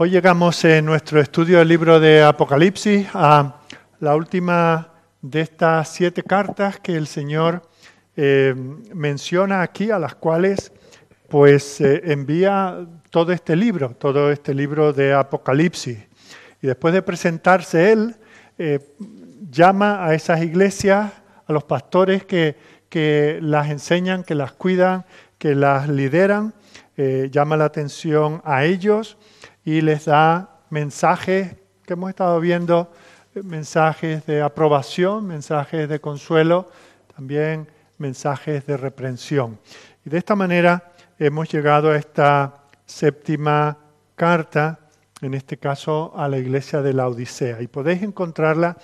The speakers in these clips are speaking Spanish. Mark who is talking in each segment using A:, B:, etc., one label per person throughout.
A: Hoy llegamos en nuestro estudio del libro de Apocalipsis a la última de estas siete cartas que el Señor eh, menciona aquí, a las cuales pues eh, envía todo este libro, todo este libro de Apocalipsis. Y después de presentarse él, eh, llama a esas iglesias, a los pastores que, que, las enseñan, que las cuidan, que las lideran, llama la atención a ellos y les da mensajes que hemos estado viendo, mensajes de aprobación, mensajes de consuelo, también mensajes de reprensión. Y de esta manera hemos llegado a esta séptima carta, en este caso a la iglesia de la Odisea. Y podéis encontrarla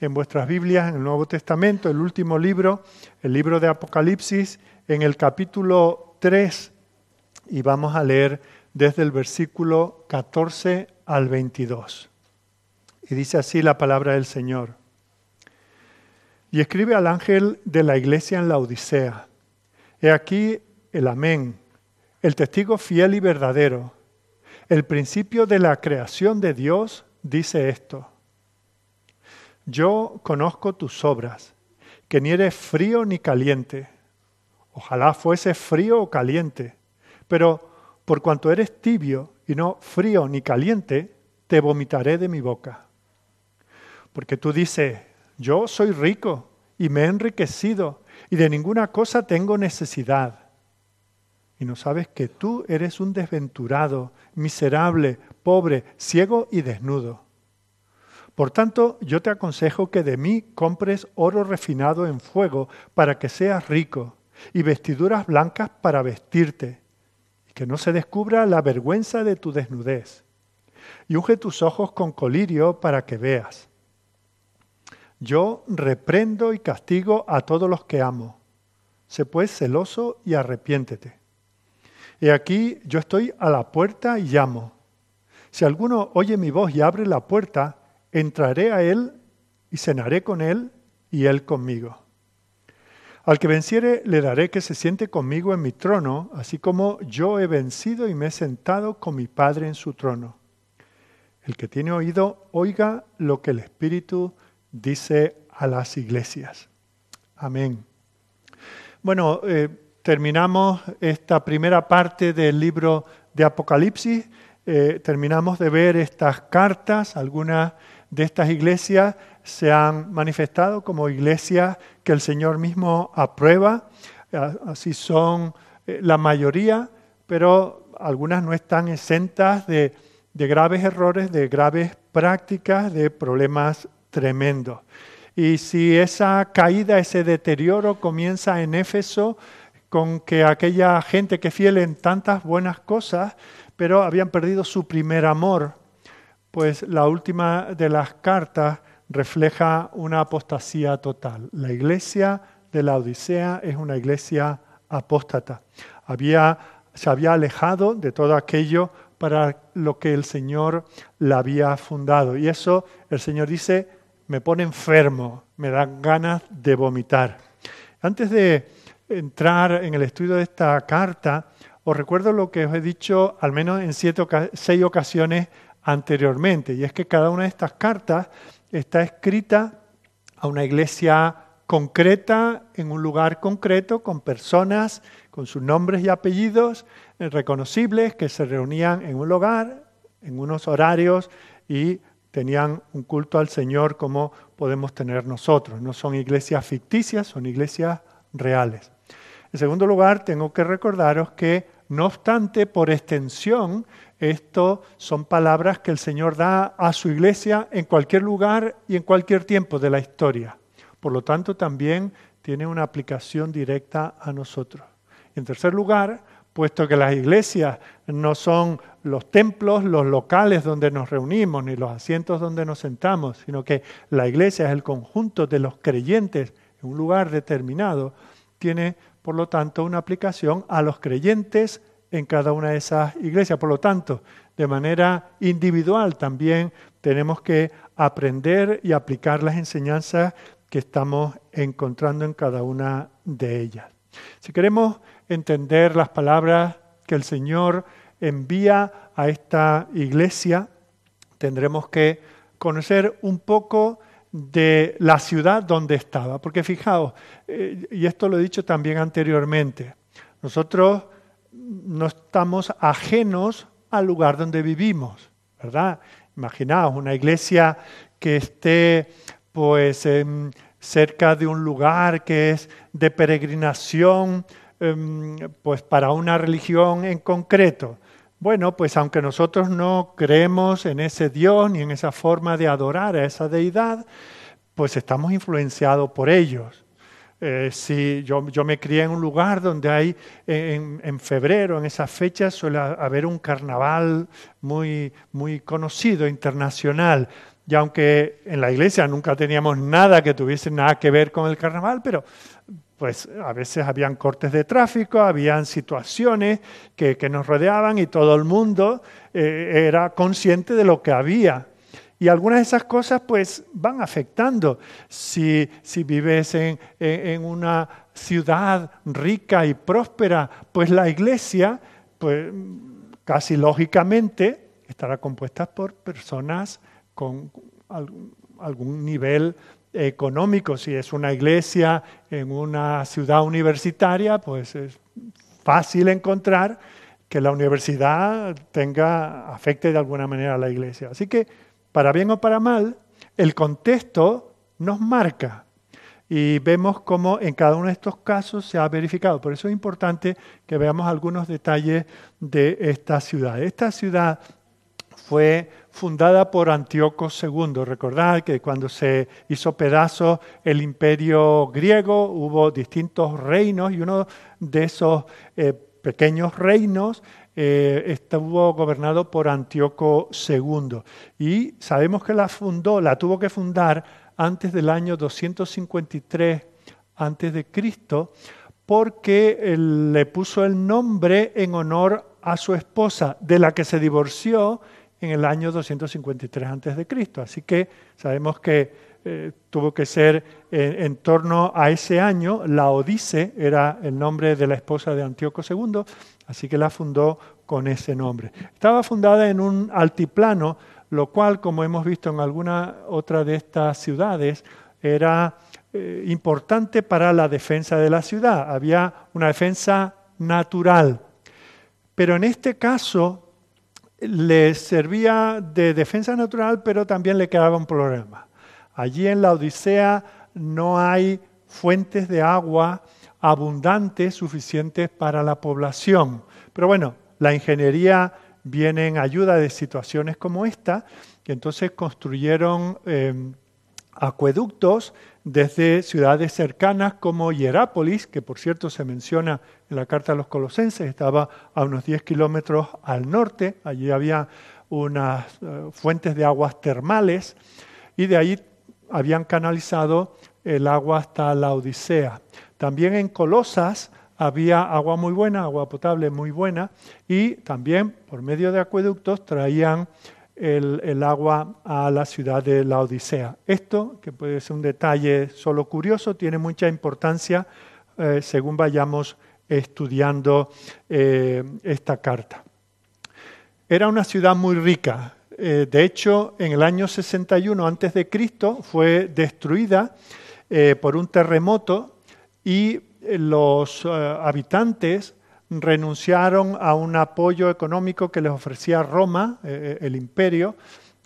A: en vuestras Biblias, en el Nuevo Testamento, el último libro, el libro de Apocalipsis, en el capítulo 3, y vamos a leer desde el versículo 14 al 22. Y dice así la palabra del Señor. Y escribe al ángel de la iglesia en la Odisea. He aquí el amén, el testigo fiel y verdadero. El principio de la creación de Dios dice esto. Yo conozco tus obras, que ni eres frío ni caliente. Ojalá fuese frío o caliente, pero por cuanto eres tibio y no frío ni caliente, te vomitaré de mi boca. Porque tú dices, yo soy rico y me he enriquecido y de ninguna cosa tengo necesidad. Y no sabes que tú eres un desventurado, miserable, pobre, ciego y desnudo. Por tanto, yo te aconsejo que de mí compres oro refinado en fuego para que seas rico, y vestiduras blancas para vestirte, que no se descubra la vergüenza de tu desnudez. Y unge tus ojos con colirio para que veas. Yo reprendo y castigo a todos los que amo. Sé pues celoso y arrepiéntete. Y aquí yo estoy a la puerta y llamo. Si alguno oye mi voz y abre la puerta, entraré a él y cenaré con él y él conmigo. Al que venciere le daré que se siente conmigo en mi trono, así como yo he vencido y me he sentado con mi Padre en su trono. El que tiene oído, oiga lo que el Espíritu dice a las iglesias. Amén. Bueno, eh, terminamos esta primera parte del libro de Apocalipsis. Eh, terminamos de ver estas cartas, algunas de estas iglesias se han manifestado como iglesias que el Señor mismo aprueba, así son eh, la mayoría, pero algunas no están exentas de, de graves errores, de graves prácticas, de problemas tremendos. Y si esa caída, ese deterioro comienza en Éfeso, con que aquella gente que fiel en tantas buenas cosas, pero habían perdido su primer amor, pues la última de las cartas refleja una apostasía total. La iglesia de la Odisea es una iglesia apóstata. Había, se había alejado de todo aquello para lo que el Señor la había fundado. Y eso el Señor dice, me pone enfermo, me dan ganas de vomitar. Antes de entrar en el estudio de esta carta, os recuerdo lo que os he dicho al menos en siete, seis ocasiones anteriormente, y es que cada una de estas cartas está escrita a una iglesia concreta, en un lugar concreto, con personas con sus nombres y apellidos eh, reconocibles que se reunían en un lugar, en unos horarios y tenían un culto al Señor como podemos tener nosotros. No son iglesias ficticias, son iglesias reales. En segundo lugar, tengo que recordaros que, no obstante, por extensión, esto son palabras que el Señor da a su iglesia en cualquier lugar y en cualquier tiempo de la historia. Por lo tanto, también tiene una aplicación directa a nosotros. En tercer lugar, puesto que las iglesias no son los templos, los locales donde nos reunimos, ni los asientos donde nos sentamos, sino que la iglesia es el conjunto de los creyentes en un lugar determinado, tiene, por lo tanto, una aplicación a los creyentes en cada una de esas iglesias. Por lo tanto, de manera individual también tenemos que aprender y aplicar las enseñanzas que estamos encontrando en cada una de ellas. Si queremos entender las palabras que el Señor envía a esta iglesia, tendremos que conocer un poco de la ciudad donde estaba. Porque fijaos, eh, y esto lo he dicho también anteriormente, nosotros no estamos ajenos al lugar donde vivimos, ¿verdad? Imaginaos una iglesia que esté pues cerca de un lugar que es de peregrinación em, pues para una religión en concreto. Bueno, pues aunque nosotros no creemos en ese Dios ni en esa forma de adorar a esa deidad, pues estamos influenciados por ellos. Eh, si yo, yo, me crié en un lugar donde hay en, en, febrero, en esas fechas, suele haber un carnaval muy, muy conocido, internacional. Y aunque en la iglesia nunca teníamos nada que tuviese nada que ver con el carnaval, pero pues a veces habían cortes de tráfico, habían situaciones que, nos rodeaban y todo el mundo eh, era consciente de lo que había. Y algunas de esas cosas pues van afectando. Si, si vives en, en, una ciudad rica y próspera, pues la iglesia, pues casi lógicamente, estará compuesta por personas con algún nivel económico. Si es una iglesia en una ciudad universitaria, pues es fácil encontrar que la universidad tenga, afecte de alguna manera a la iglesia. Así que, para bien o para mal, el contexto nos marca. Y vemos cómo en cada uno de estos casos se ha verificado. Por eso es importante que veamos algunos detalles de esta ciudad. Esta ciudad fue fundada por Antíoco II. Recordad que cuando se hizo pedazo el imperio griego hubo distintos reinos y uno de esos eh, pequeños reinos eh, estuvo gobernado por Antíoco II. Y sabemos que la fundó, la tuvo que fundar antes del año 253 antes de Cristo, porque le puso el nombre en honor a su esposa, de la que se divorció en el año 253 a.C. Así que sabemos que eh, tuvo que ser en, torno a ese año. La Odice era el nombre de la esposa de Antíoco II, así que la fundó con ese nombre. Estaba fundada en un altiplano, lo cual, como hemos visto en alguna otra de estas ciudades, era eh, importante para la defensa de la ciudad. Había una defensa natural. Pero en este caso le servía de defensa natural, pero también le quedaba un problema. Allí en la Odisea no hay fuentes de agua abundantes suficientes para la población. Pero bueno, la ingeniería viene en ayuda de situaciones como esta, que entonces construyeron eh, acueductos desde ciudades cercanas como Hierápolis, que por cierto se menciona en la carta a los colosenses, estaba a unos 10 kilómetros al norte, allí había unas eh, fuentes de aguas termales y de ahí habían canalizado el agua hasta la Odisea. También en Colosas había agua muy buena, agua potable muy buena, y también por medio de acueductos traían el, agua a la ciudad de la Odisea. Esto, que puede ser un detalle solo curioso, tiene mucha importancia eh, según vayamos estudiando eh, esta carta. Era una ciudad muy rica. Eh, de hecho, en el año 61 a.C. fue destruida por un terremoto y los habitantes renunciaron a un apoyo económico que les ofrecía Roma, eh, eh, el imperio,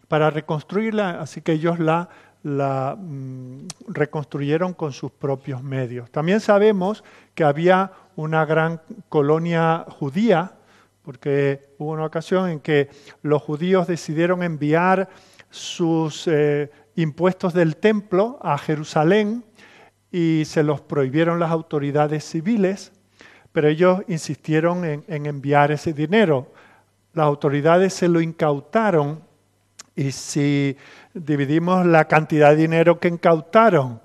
A: para reconstruirla, así que ellos la, la mm, reconstruyeron con sus propios medios. También sabemos que había una gran colonia judía, porque hubo una ocasión en que los judíos decidieron enviar sus eh, impuestos del templo a Jerusalén y se los prohibieron las autoridades civiles pero ellos insistieron en, enviar ese dinero. Las autoridades se lo incautaron y si dividimos la cantidad de dinero que incautaron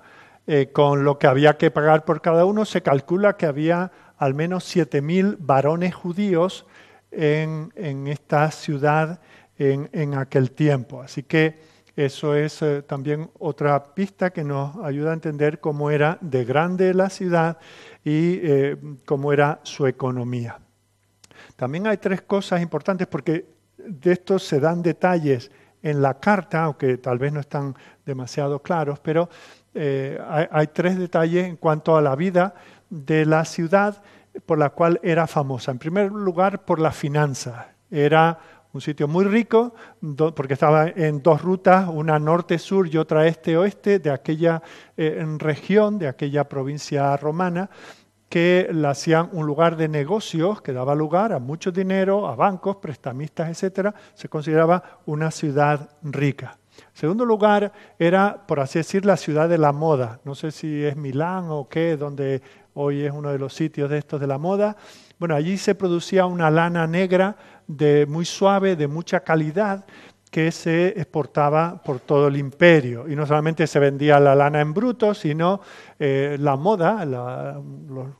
A: eh, con lo que había que pagar por cada uno, se calcula que había al menos 7.000 varones judíos en, esta ciudad en, aquel tiempo. Así que eso es eh, también otra pista que nos ayuda a entender cómo era de grande la ciudad y eh, cómo era su economía. también hay tres cosas importantes porque de esto se dan detalles en la carta, aunque tal vez no están demasiado claros, pero eh, hay, tres detalles en cuanto a la vida de la ciudad por la cual era famosa. En primer lugar, por la finanza. Era un sitio muy rico, porque estaba en dos rutas, una norte-sur y otra este-oeste, de aquella eh, región, de aquella provincia romana, que la hacían un lugar de negocios que daba lugar a mucho dinero, a bancos, prestamistas, etc. Se consideraba una ciudad rica. Segundo lugar era, por así decir, la ciudad de la moda. No sé si es Milán o qué, donde hoy es uno de los sitios de estos de la moda. Bueno, allí se producía una lana negra de muy suave, de mucha calidad, que se exportaba por todo el imperio. Y no solamente se vendía la lana en bruto, sino eh, la moda,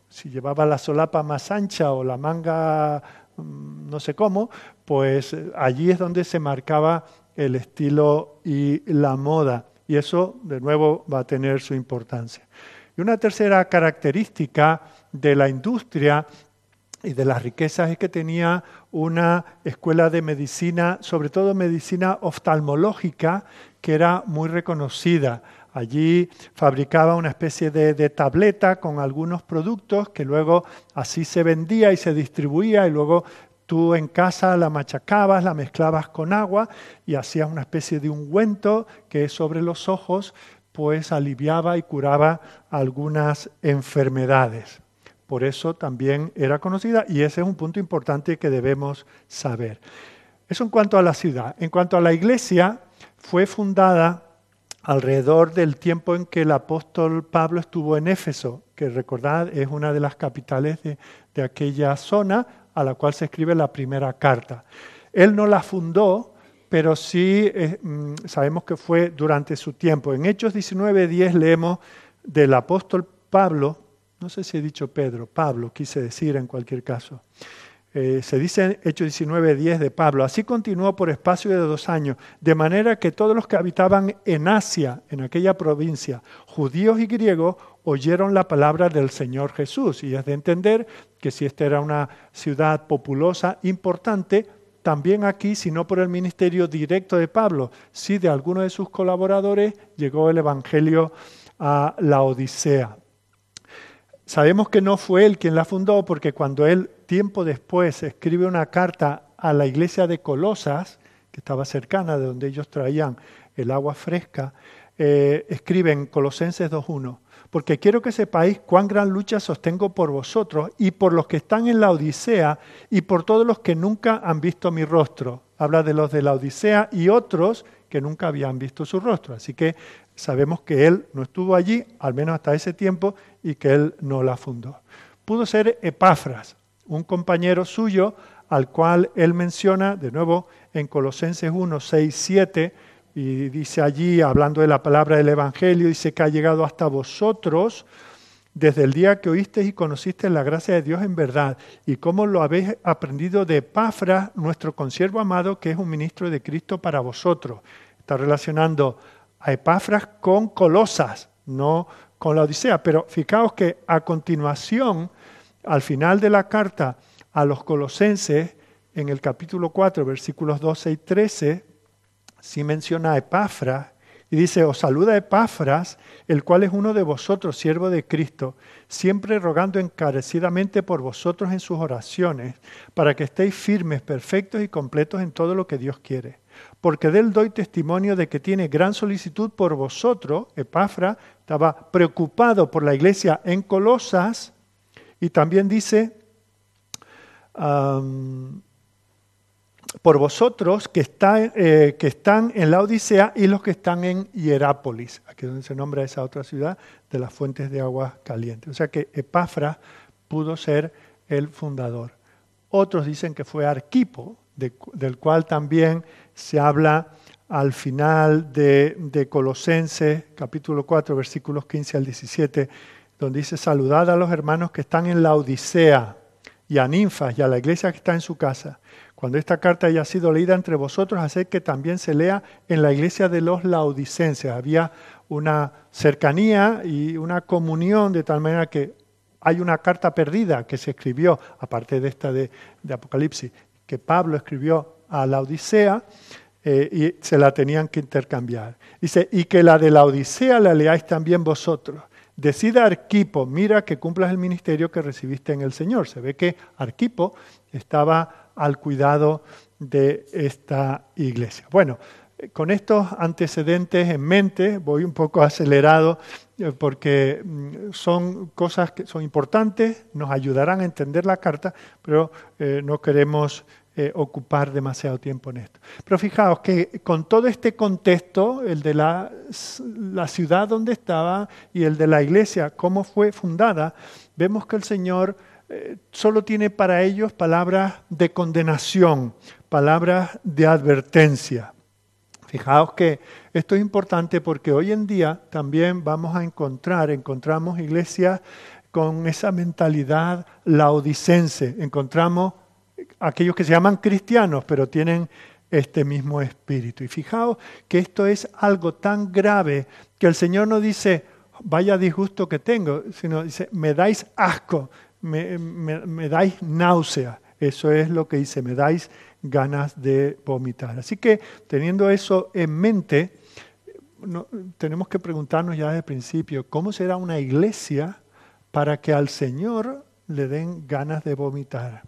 A: si llevaba la solapa más ancha o la manga mm, no sé cómo, pues eh, allí es donde se marcaba el estilo y la moda. Y eso, de nuevo, va a tener su importancia. Y una tercera característica de la industria y de las riquezas es que tenía una escuela de medicina, sobre todo medicina oftalmológica, que era muy reconocida. Allí fabricaba una especie de, de, tableta con algunos productos que luego así se vendía y se distribuía y luego tú en casa la machacabas, la mezclabas con agua y hacías una especie de ungüento que sobre los ojos pues aliviaba y curaba algunas enfermedades. Por eso también era conocida y ese es un punto importante que debemos saber. Eso en cuanto a la ciudad. En cuanto a la iglesia, fue fundada alrededor del tiempo en que el apóstol Pablo estuvo en Éfeso, que recordad es una de las capitales de, de aquella zona a la cual se escribe la primera carta. Él no la fundó, pero sí eh, mm, sabemos que fue durante su tiempo. En Hechos 19.10 leemos del apóstol Pablo, no sé si he dicho Pedro, Pablo quise decir en cualquier caso. Eh, se dice en Hechos 19.10 de Pablo, así continuó por espacio de dos años, de manera que todos los que habitaban en Asia, en aquella provincia, judíos y griegos, oyeron la palabra del Señor Jesús. Y es de entender que si esta era una ciudad populosa, importante, también aquí, si no por el ministerio directo de Pablo, si de alguno de sus colaboradores llegó el Evangelio a la Odisea. Sabemos que no fue él quien la fundó porque cuando él tiempo después escribe una carta a la iglesia de Colosas, que estaba cercana de donde ellos traían el agua fresca, eh, escribe en Colosenses 2.1, porque quiero que sepáis cuán gran lucha sostengo por vosotros y por los que están en la Odisea y por todos los que nunca han visto mi rostro. Habla de los de la Odisea y otros que nunca habían visto su rostro. Así que sabemos que él no estuvo allí, al menos hasta ese tiempo, y que él no la fundó. Pudo ser Epafras, un compañero suyo al cual él menciona, de nuevo, en Colosenses 1, 6, 7, y dice allí, hablando de la palabra del Evangelio, dice que ha llegado hasta vosotros desde el día que oísteis y conocisteis la gracia de Dios en verdad, y cómo lo habéis aprendido de Epafras, nuestro consiervo amado, que es un ministro de Cristo para vosotros. Está relacionando a Epafras con Colosas, no con la Odisea. Pero fijaos que a continuación, al final de la carta a los colosenses, en el capítulo 4, versículos 12 y 13, sí menciona a Epafras y dice, os saluda Epafras, el cual es uno de vosotros, siervo de Cristo, siempre rogando encarecidamente por vosotros en sus oraciones, para que estéis firmes, perfectos y completos en todo lo que Dios quiere porque de él doy testimonio de que tiene gran solicitud por vosotros. Epafra estaba preocupado por la iglesia en Colosas y también dice, por vosotros que, eh, que están en la Odisea y los que están en Hierápolis, aquí es donde se nombra esa otra ciudad de las fuentes de agua caliente. O sea que Epafra pudo ser el fundador. Otros dicen que fue Arquipo, del cual también se habla al final de, Colosenses, capítulo 4, versículos 15 al 17, donde dice, saludad a los hermanos que están en la Odisea y a ninfas y a la iglesia que está en su casa. Cuando esta carta haya sido leída entre vosotros, haced que también se lea en la iglesia de los laodicenses. Había una cercanía y una comunión de tal manera que hay una carta perdida que se escribió, aparte de esta de, Apocalipsis, que Pablo escribió a la Odisea eh, y se la tenían que intercambiar. Dice, y que la de la Odisea la leáis también vosotros. Decida Arquipo, mira que cumplas el ministerio que recibiste en el Señor. Se ve que Arquipo estaba al cuidado de esta iglesia. Bueno, con estos antecedentes en mente, voy un poco acelerado eh, porque mm, son cosas que son importantes, nos ayudarán a entender la carta, pero eh, no queremos eh, ocupar demasiado tiempo en esto. Pero fijaos que con todo este contexto, el de la, la ciudad donde estaba y el de la iglesia, cómo fue fundada, vemos que el Señor solo tiene para ellos palabras de condenación, palabras de advertencia. Fijaos que esto es importante porque hoy en día también vamos a encontrar, encontramos iglesias con esa mentalidad laodicense, encontramos aquellos que se llaman cristianos, pero tienen este mismo espíritu. Y fijaos que esto es algo tan grave que el Señor no dice, vaya disgusto que tengo, sino dice, me dais asco, me, dais náusea. Eso es lo que dice, me dais ganas de vomitar. Así que teniendo eso en mente, tenemos que preguntarnos ya desde el principio, ¿cómo será una iglesia para que al Señor le den ganas de vomitar?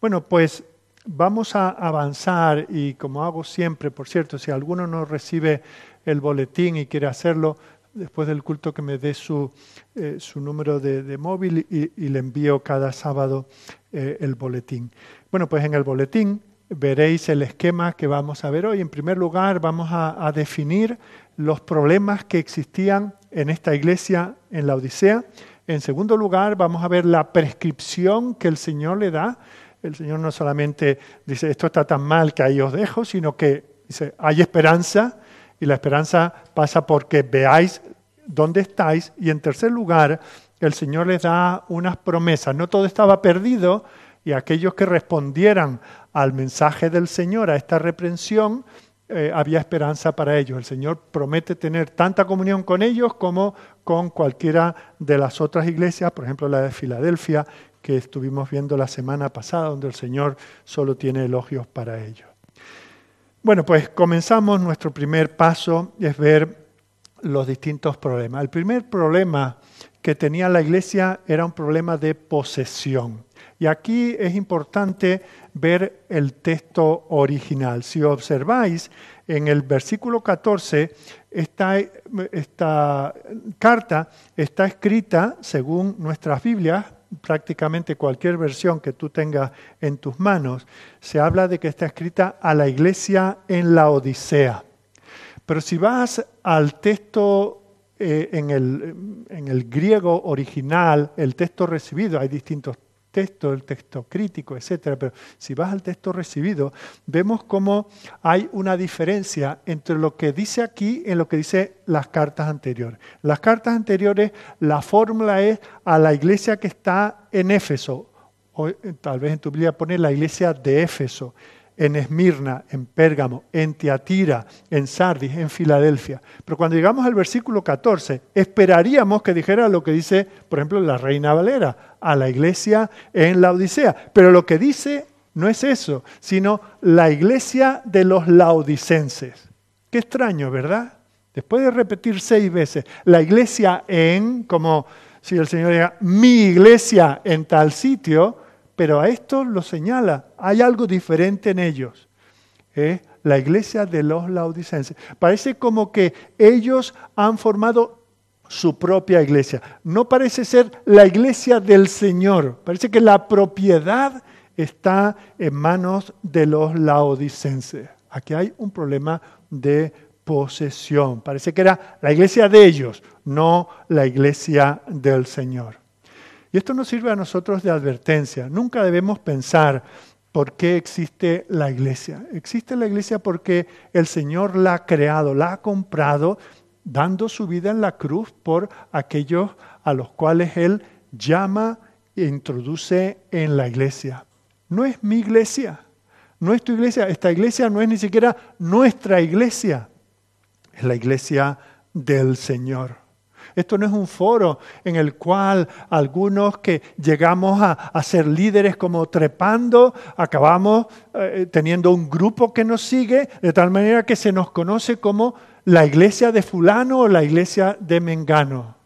A: Bueno, pues vamos a avanzar y como hago siempre, por cierto, si alguno no recibe el boletín y quiere hacerlo, después del culto que me dé su, eh, su número de, móvil y, le envío cada sábado eh, el boletín. Bueno, pues en el boletín veréis el esquema que vamos a ver hoy. En primer lugar, vamos a, definir los problemas que existían en esta iglesia en la Odisea. En segundo lugar, vamos a ver la prescripción que el Señor le da. El Señor no solamente dice, esto está tan mal que ahí os dejo, sino que dice, hay esperanza y la esperanza pasa porque veáis dónde estáis. Y en tercer lugar, el Señor les da unas promesas. No todo estaba perdido y aquellos que respondieran al mensaje del Señor, a esta reprensión, eh, había esperanza para ellos. El Señor promete tener tanta comunión con ellos como con cualquiera de las otras iglesias, por ejemplo la de Filadelfia, que estuvimos viendo la semana pasada, donde el Señor solo tiene elogios para ellos. Bueno, pues comenzamos, nuestro primer paso es ver los distintos problemas. El primer problema que tenía la iglesia era un problema de posesión. Y aquí es importante ver el texto original. Si observáis, en el versículo 14, esta, esta carta está escrita, según nuestras Biblias, prácticamente cualquier versión que tú tengas en tus manos, se habla de que está escrita a la iglesia en la Odisea. Pero si vas al texto eh, en, el, en el griego original, el texto recibido, hay distintos texto, el texto crítico, etcétera, pero si vas al texto recibido, vemos cómo hay una diferencia entre lo que dice aquí y lo que dice las cartas anteriores. Las cartas anteriores, la fórmula es a la iglesia que está en Éfeso, o tal vez en tu Biblia pone la iglesia de Éfeso en Esmirna, en Pérgamo, en Tiatira, en Sardis, en Filadelfia. Pero cuando llegamos al versículo 14, esperaríamos que dijera lo que dice, por ejemplo, la Reina Valera, a la iglesia en la Odisea. Pero lo que dice no es eso, sino la iglesia de los laodicenses. Qué extraño, ¿verdad? Después de repetir seis veces, la iglesia en, como si el Señor diga, mi iglesia en tal sitio, pero a esto lo señala, hay algo diferente en ellos. ¿eh? La iglesia de los laodicenses. Parece como que ellos han formado su propia iglesia. No parece ser la iglesia del Señor. Parece que la propiedad está en manos de los laodicenses. Aquí hay un problema de posesión. Parece que era la iglesia de ellos, no la iglesia del Señor. Y esto nos sirve a nosotros de advertencia. Nunca debemos pensar por qué existe la iglesia. Existe la iglesia porque el Señor la ha creado, la ha comprado, dando su vida en la cruz por aquellos a los cuales Él llama e introduce en la iglesia. No es mi iglesia, no es tu iglesia. Esta iglesia no es ni siquiera nuestra iglesia, es la iglesia del Señor. Esto no es un foro en el cual algunos que llegamos a, ser líderes como trepando, acabamos eh, teniendo un grupo que nos sigue, de tal manera que se nos conoce como la iglesia de fulano o la iglesia de Mengano.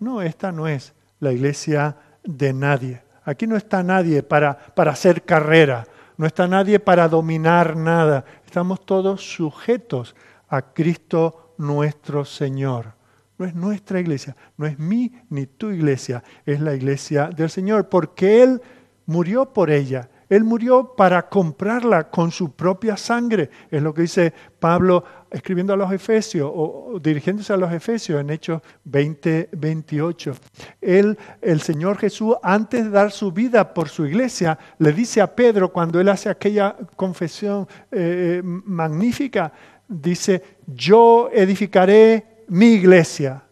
A: No, esta no es la iglesia de nadie. Aquí no está nadie para, para hacer carrera, no está nadie para dominar nada. Estamos todos sujetos a Cristo nuestro Señor. No es nuestra iglesia, no es mi ni tu iglesia, es la iglesia del Señor, porque Él murió por ella. Él murió para comprarla con su propia sangre. Es lo que dice Pablo escribiendo a los Efesios o dirigiéndose a los Efesios en Hechos 20, 28. Él, el Señor Jesús, antes de dar su vida por su iglesia, le dice a Pedro cuando él hace aquella confesión eh, magnífica, dice, yo edificaré mi iglesia.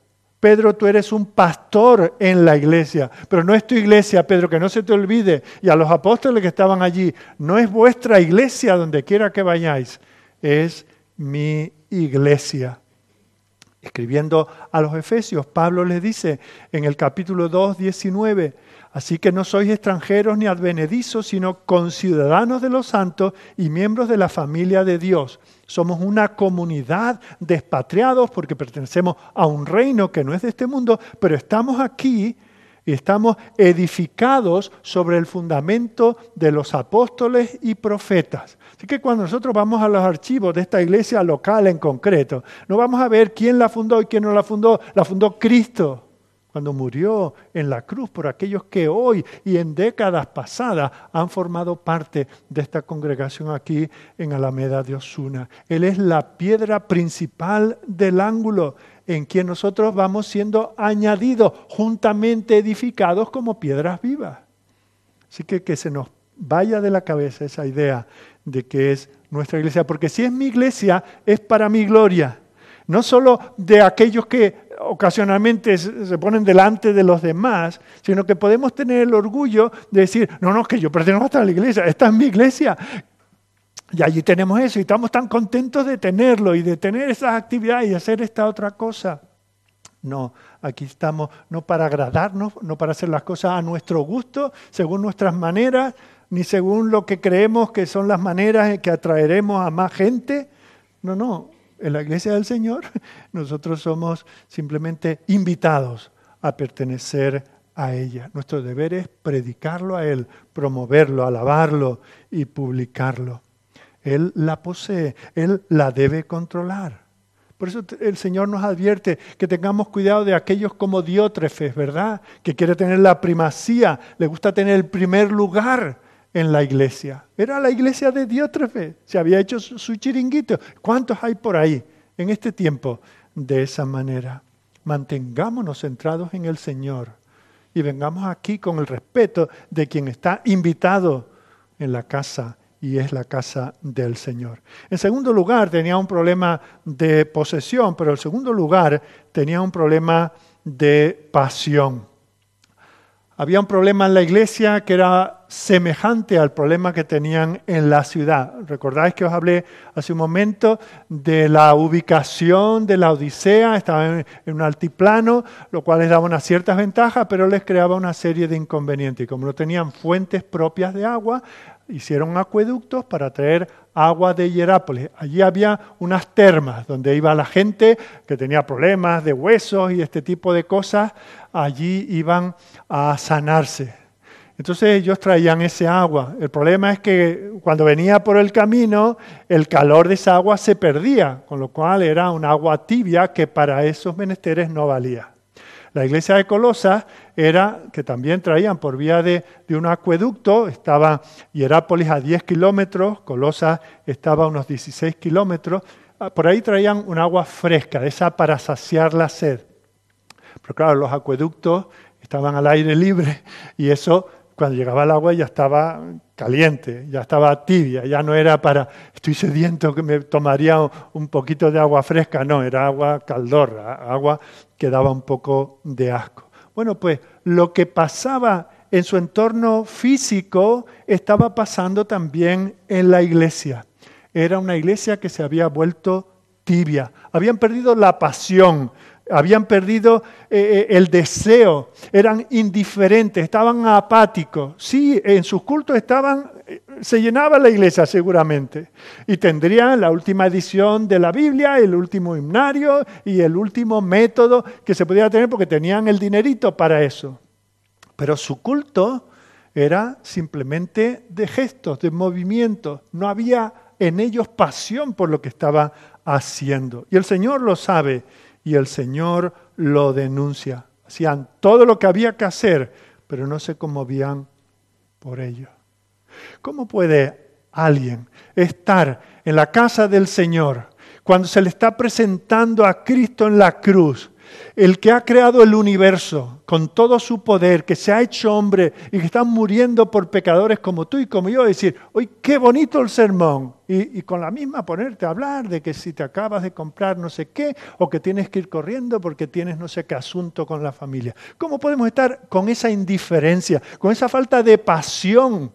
A: Pedro, tú eres un pastor en la iglesia, pero no es tu iglesia, Pedro, que no se te olvide. Y a los apóstoles que estaban allí, no es vuestra iglesia donde quiera que vayáis, es mi iglesia. Escribiendo a los Efesios, Pablo les dice en el capítulo 2, 19, Así que no sois extranjeros ni advenedizos, sino conciudadanos de los santos y miembros de la familia de Dios. Somos una comunidad de expatriados porque pertenecemos a un reino que no es de este mundo, pero estamos aquí y estamos edificados sobre el fundamento de los apóstoles y profetas. Así que cuando nosotros vamos a los archivos de esta iglesia local en concreto, no vamos a ver quién la fundó y quién no la fundó. La fundó Cristo cuando murió en la cruz por aquellos que hoy y en décadas pasadas han formado parte de esta congregación aquí en Alameda de Osuna. Él es la piedra principal del ángulo en quien nosotros vamos siendo añadidos, juntamente edificados como piedras vivas. Así que que se nos vaya de la cabeza esa idea de que es nuestra iglesia, porque si es mi iglesia, es para mi gloria no solo de aquellos que ocasionalmente se ponen delante de los demás, sino que podemos tener el orgullo de decir, no, no, que yo pertenezco a la iglesia, esta es mi iglesia. Y allí tenemos eso y estamos tan contentos de tenerlo y de tener esas actividades y hacer esta otra cosa. No, aquí estamos no para agradarnos, no para hacer las cosas a nuestro gusto, según nuestras maneras, ni según lo que creemos que son las maneras en que atraeremos a más gente. No, no, en la iglesia del Señor, nosotros somos simplemente invitados a pertenecer a ella. Nuestro deber es predicarlo a Él, promoverlo, alabarlo y publicarlo. Él la posee, Él la debe controlar. Por eso el Señor nos advierte que tengamos cuidado de aquellos como Diótrefes, ¿verdad? Que quiere tener la primacía, le gusta tener el primer lugar en la iglesia. Era la iglesia de Diótrefe, se había hecho su chiringuito. ¿Cuántos hay por ahí en este tiempo de esa manera? Mantengámonos centrados en el Señor y vengamos aquí con el respeto de quien está invitado en la casa y es la casa del Señor. En segundo lugar, tenía un problema de posesión, pero en segundo lugar tenía un problema de pasión. Había un problema en la iglesia que era semejante al problema que tenían en la ciudad. Recordáis que os hablé hace un momento de la ubicación de la Odisea, estaban en un altiplano, lo cual les daba unas ciertas ventajas, pero les creaba una serie de inconvenientes. Como no tenían fuentes propias de agua, hicieron acueductos para traer agua de Hierápolis. Allí había unas termas donde iba la gente que tenía problemas de huesos y este tipo de cosas, allí iban a sanarse. Entonces ellos traían ese agua. El problema es que cuando venía por el camino, el calor de esa agua se perdía, con lo cual era un agua tibia que para esos menesteres no valía. La iglesia de Colosas era, que también traían por vía de, un acueducto, estaba Hierápolis a 10 kilómetros, Colosas estaba a unos 16 kilómetros, ah, por ahí traían un agua fresca, esa para saciar la sed. Pero claro, los acueductos estaban al aire libre y eso cuando llegaba el agua ya estaba caliente, ya estaba tibia, ya no era para, estoy sediento que me tomaría un poquito de agua fresca, no, era agua caldorra, agua que daba un poco de asco. Bueno, pues lo que pasaba en su entorno físico estaba pasando también en la iglesia. Era una iglesia que se había vuelto tibia, habían perdido la pasión habían perdido eh, eh, el deseo, eran indiferentes, estaban apáticos. Sí, en sus cultos estaban, eh, se llenaba la iglesia seguramente. Y tendrían la última edición de la Biblia, el último himnario y el último método que se podía tener porque tenían el dinerito para eso. Pero su culto era simplemente de gestos, de movimientos. No había en ellos pasión por lo que estaba haciendo. Y el Señor lo sabe y el Señor lo denuncia. Hacían todo lo que había que hacer, pero no se conmovían por ello. ¿Cómo puede alguien estar en la casa del Señor cuando se le está presentando a Cristo en la cruz el que ha creado el universo con todo su poder, que se ha hecho hombre y que está muriendo por pecadores como tú y como yo, decir, hoy qué bonito el sermón. Y, y, con la misma ponerte a hablar de que si te acabas de comprar no sé qué, o que tienes que ir corriendo porque tienes no sé qué asunto con la familia. ¿Cómo podemos estar con esa indiferencia, con esa falta de pasión?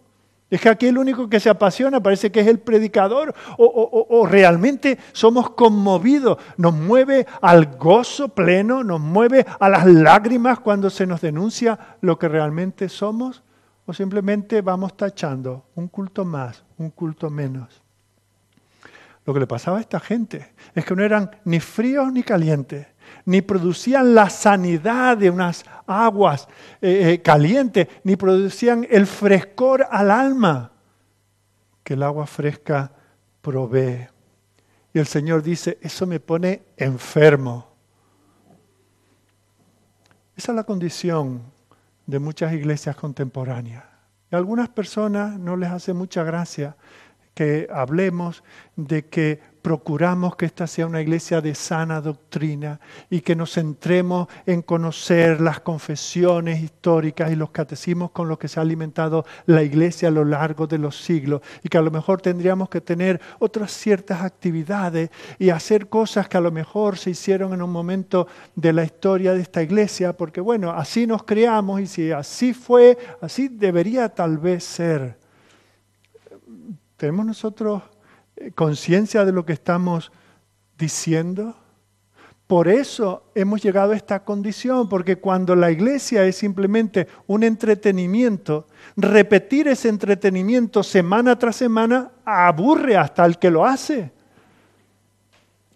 A: Es que aquí el único que se apasiona parece que es el predicador o, realmente somos conmovidos, nos mueve al gozo pleno, nos mueve a las lágrimas cuando se nos denuncia lo que realmente somos o simplemente vamos tachando un culto más, un culto menos. Lo que le pasaba a esta gente es que no eran ni fríos ni calientes, ni producían la sanidad de unas aguas eh, eh, calientes, ni producían el frescor al alma que el agua fresca provee. Y el Señor dice, eso me pone enfermo. Esa es la condición de muchas iglesias contemporáneas. Y a algunas personas no les hace mucha gracia que hablemos de que procuramos que esta sea una iglesia de sana doctrina y que nos centremos en conocer las confesiones históricas y los catecismos con los que se ha alimentado la iglesia a lo largo de los siglos y que a lo mejor tendríamos que tener otras ciertas actividades y hacer cosas que a lo mejor se hicieron en un momento de la historia de esta iglesia, porque bueno, así nos creamos y si así fue, así debería tal vez ser. ¿Tenemos nosotros conciencia de lo que estamos diciendo? Por eso hemos llegado a esta condición, porque cuando la iglesia es simplemente un entretenimiento, repetir ese entretenimiento semana tras semana aburre hasta el que lo hace.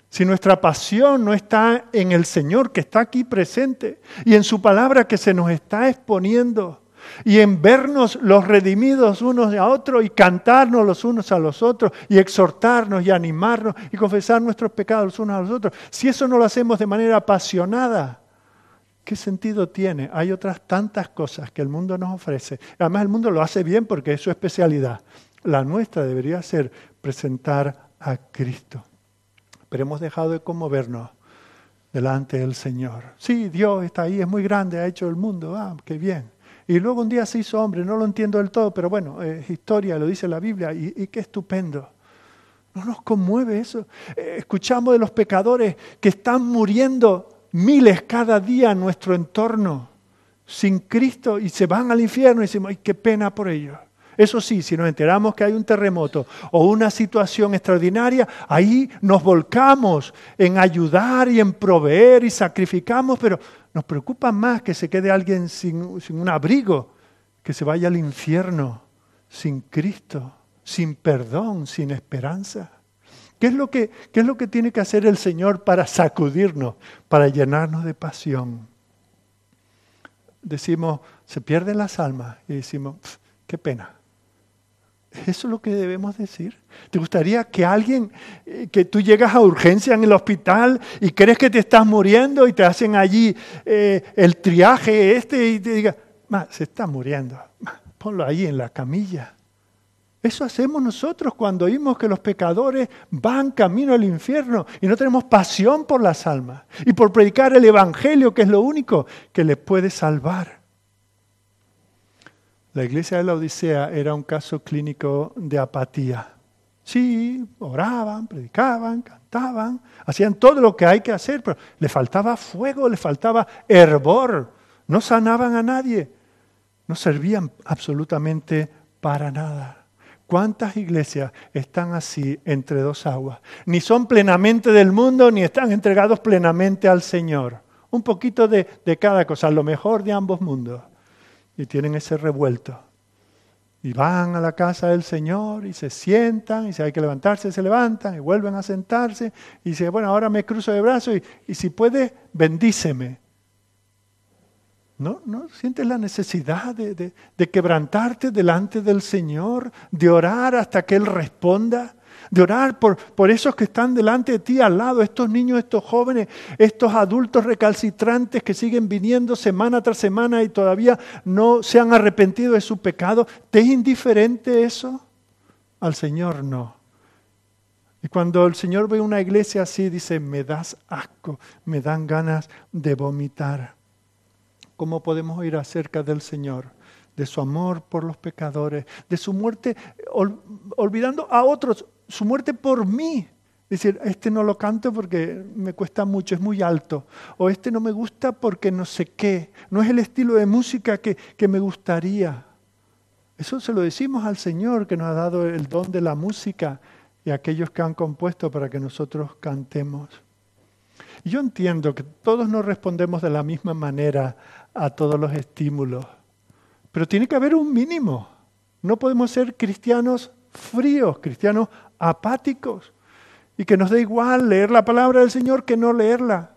A: Si nuestra pasión no está en el Señor que está aquí presente y en su palabra que se nos está exponiendo, y en vernos los redimidos unos a otros y cantarnos los unos a los otros y exhortarnos y animarnos y confesar nuestros pecados los unos a los otros. Si eso no lo hacemos de manera apasionada, ¿qué sentido tiene? Hay otras tantas cosas que el mundo nos ofrece. Además el mundo lo hace bien porque es su especialidad. La nuestra debería ser presentar a Cristo. Pero hemos dejado de conmovernos delante del Señor. Sí, Dios está ahí, es muy grande, ha hecho el mundo, ah, qué bien. Y luego un día se hizo hombre, no lo entiendo del todo, pero bueno, es historia, lo dice la Biblia, y, qué estupendo. No nos conmueve eso. Eh, escuchamos de los pecadores que están muriendo miles cada día en nuestro entorno sin Cristo y se van al infierno y decimos, ay, qué pena por ellos. Eso sí, si nos enteramos que hay un terremoto o una situación extraordinaria, ahí nos volcamos en ayudar y en proveer y sacrificamos, pero nos preocupa más que se quede alguien sin, un abrigo, que se vaya al infierno sin Cristo, sin perdón, sin esperanza. ¿Qué es, lo que, ¿Qué es lo que tiene que hacer el Señor para sacudirnos, para llenarnos de pasión? Decimos, se pierden las almas y decimos, qué pena. Eso es lo que debemos decir. ¿Te gustaría que alguien, eh, que tú llegas a urgencia en el hospital y crees que te estás muriendo y te hacen allí eh, el triaje este y te diga, se está muriendo, ponlo ahí en la camilla? Eso hacemos nosotros cuando oímos que los pecadores van camino al infierno y no tenemos pasión por las almas y por predicar el Evangelio, que es lo único que les puede salvar. La iglesia de la Odisea era un caso clínico de apatía. Sí, oraban, predicaban, cantaban, hacían todo lo que hay que hacer, pero le faltaba fuego, le faltaba hervor. No sanaban a nadie, no servían absolutamente para nada. ¿Cuántas iglesias están así entre dos aguas? Ni son plenamente del mundo, ni están entregados plenamente al Señor. Un poquito de, de cada cosa, lo mejor de ambos mundos. Y tienen ese revuelto. Y van a la casa del Señor y se sientan, y si hay que levantarse, se levantan y vuelven a sentarse. Y dice, bueno, ahora me cruzo de brazos y, y si puede, bendíceme. ¿No? ¿No sientes la necesidad de, de, de quebrantarte delante del Señor, de orar hasta que Él responda? De orar por, por esos que están delante de ti al lado, estos niños, estos jóvenes, estos adultos recalcitrantes que siguen viniendo semana tras semana y todavía no se han arrepentido de su pecado. ¿Te es indiferente eso? Al Señor no. Y cuando el Señor ve una iglesia así, dice, me das asco, me dan ganas de vomitar. ¿Cómo podemos oír acerca del Señor? De su amor por los pecadores, de su muerte, olvidando a otros, su muerte por mí. Decir, este no lo canto porque me cuesta mucho, es muy alto. O este no me gusta porque no sé qué. No es el estilo de música que, que me gustaría. Eso se lo decimos al Señor que nos ha dado el don de la música y a aquellos que han compuesto para que nosotros cantemos. Yo entiendo que todos no respondemos de la misma manera a todos los estímulos, pero tiene que haber un mínimo. No podemos ser cristianos fríos, cristianos apáticos y que nos da igual leer la palabra del Señor que no leerla.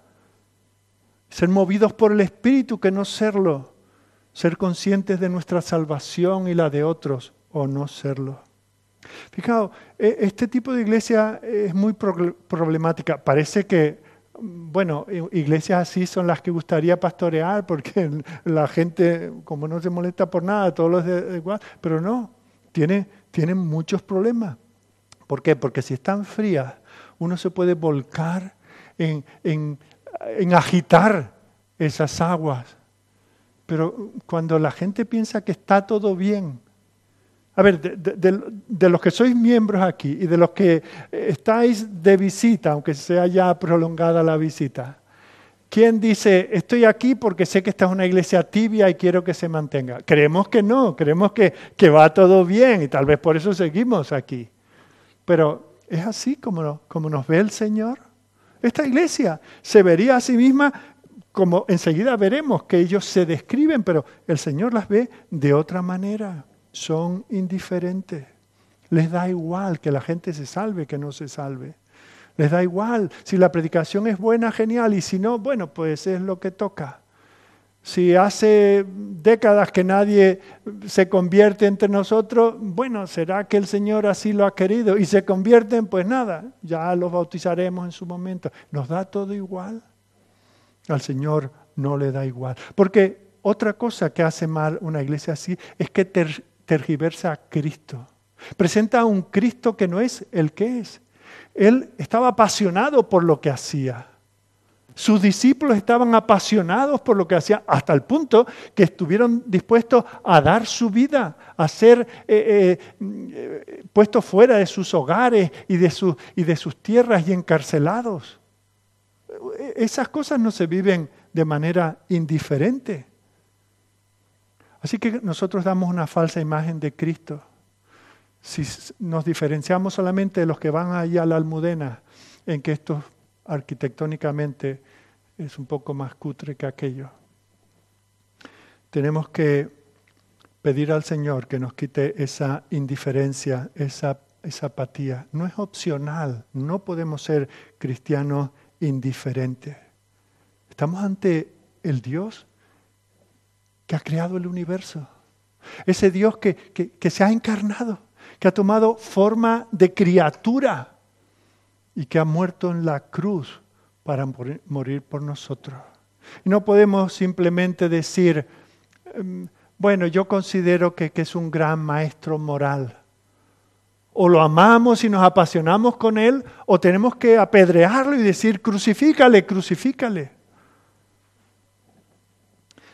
A: Ser movidos por el Espíritu que no serlo. Ser conscientes de nuestra salvación y la de otros o no serlo. Fijaos, e, este tipo de iglesia es muy problemática. Parece que, bueno, iglesias así son las que gustaría pastorear porque la gente, como no se molesta por nada, todos los de igual, pero no, tiene, tienen muchos problemas. ¿Por qué? Porque si están frías, uno se puede volcar en, agitar esas aguas. Pero cuando la gente piensa que está todo bien, a ver, de, los que sois miembros aquí y de los que estáis de visita, aunque sea ya prolongada la visita, ¿quién dice, estoy aquí porque sé que esta es una iglesia tibia y quiero que se mantenga? Creemos que no, creemos que, que va todo bien y tal vez por eso seguimos aquí. Pero es así como, como nos ve el Señor. Esta iglesia se vería a sí misma como enseguida veremos que ellos se describen, pero el Señor las ve de otra manera. Son indiferentes. Les da igual que la gente se salve, que no se salve. Les da igual. Si la predicación es buena, genial. Y si no, bueno, pues es lo que toca. Si hace décadas que nadie se convierte entre nosotros, bueno, será que el Señor así lo ha querido y se convierten, pues nada, ya los bautizaremos en su momento. ¿Nos da todo igual? Al Señor no le da igual. Porque otra cosa que hace mal una iglesia así es que tergiversa a Cristo. Presenta a un Cristo que no es el que es. Él estaba apasionado por lo que hacía. Sus discípulos estaban apasionados por lo que hacían, hasta el punto que estuvieron dispuestos a dar su vida, a ser eh, eh, puestos fuera de sus hogares y de, y de sus tierras y encarcelados. Esas cosas no se viven de manera indiferente. Así que nosotros damos una falsa imagen de Cristo. Si nos diferenciamos solamente de los que van allá a la almudena, en que estos arquitectónicamente es un poco más cutre que aquello. Tenemos que pedir al Señor que nos quite esa indiferencia, esa, esa apatía. No es opcional, no podemos ser cristianos indiferentes. Estamos ante el Dios que ha creado el universo. Ese Dios que, que se ha encarnado, que ha tomado forma de criatura y que ha muerto en la cruz para morir por nosotros. Y no podemos simplemente decir, em, bueno, yo considero que, es un gran maestro moral. O lo amamos y nos apasionamos con él, o tenemos que apedrearlo y decir, crucifícale, crucifícale.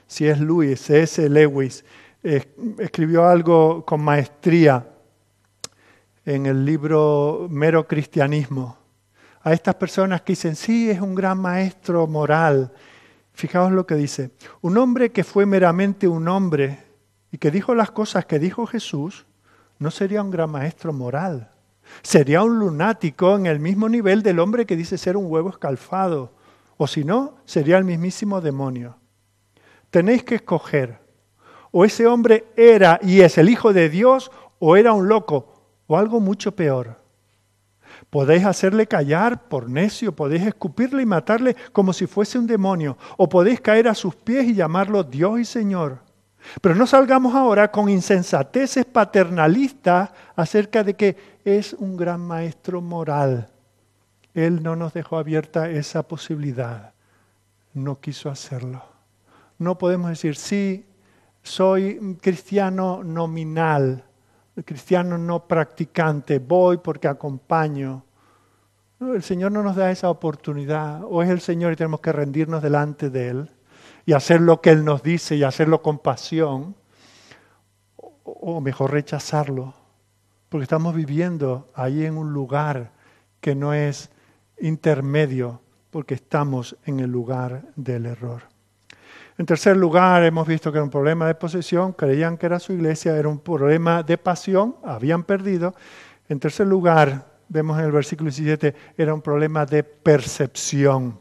A: Si es Luis, C.S. Lewis, escribió algo con maestría en el libro Mero Cristianismo a estas personas que dicen, sí, es un gran maestro moral. Fijaos lo que dice, un hombre que fue meramente un hombre y que dijo las cosas que dijo Jesús, no sería un gran maestro moral. Sería un lunático en el mismo nivel del hombre que dice ser un huevo escalfado. O si no, sería el mismísimo demonio. Tenéis que escoger. O ese hombre era y es el Hijo de Dios, o era un loco, o algo mucho peor. Podéis hacerle callar por necio, podéis escupirle y matarle como si fuese un demonio, o podéis caer a sus pies y llamarlo Dios y Señor. Pero no salgamos ahora con insensateces paternalistas acerca de que es un gran maestro moral. Él no nos dejó abierta esa posibilidad. No quiso hacerlo. No podemos decir, sí, soy cristiano nominal, cristiano no practicante, voy porque acompaño. el Señor no nos da esa oportunidad. O es el Señor y tenemos que rendirnos delante de Él y hacer lo que Él nos dice y hacerlo con pasión. O mejor rechazarlo. Porque estamos viviendo ahí en un lugar que no es intermedio, porque estamos en el lugar del error. En tercer lugar, hemos visto que era un problema de posesión, creían que era su iglesia, era un problema de pasión, habían perdido. En tercer lugar, vemos en el versículo 17, era un problema de percepción.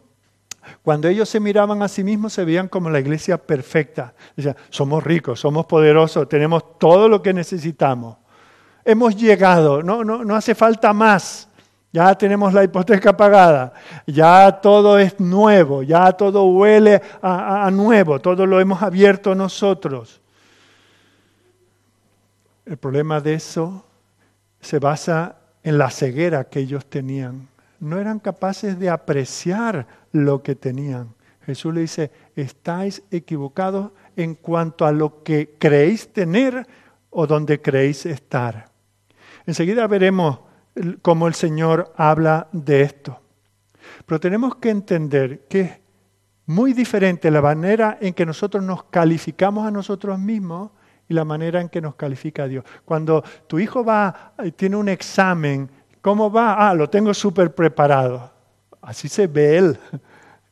A: Cuando ellos se miraban a sí mismos, se veían como la iglesia perfecta. Decían, somos ricos, somos poderosos, tenemos todo lo que necesitamos. Hemos llegado, no, no, no hace falta más. Ya tenemos la hipoteca pagada, ya todo es nuevo, ya todo huele a, nuevo, todo lo hemos abierto nosotros. El problema de eso se basa en la ceguera que ellos tenían. No eran capaces de apreciar lo que tenían. Jesús le dice, estáis equivocados en cuanto a lo que creéis tener o donde creéis estar. Enseguida veremos cómo el Señor habla de esto. Pero tenemos que entender que es muy diferente la manera en que nosotros nos calificamos a nosotros mismos y la manera en que nos califica Dios. Cuando tu hijo va y tiene un examen, ¿cómo va? Ah, lo tengo súper preparado. Así se ve él.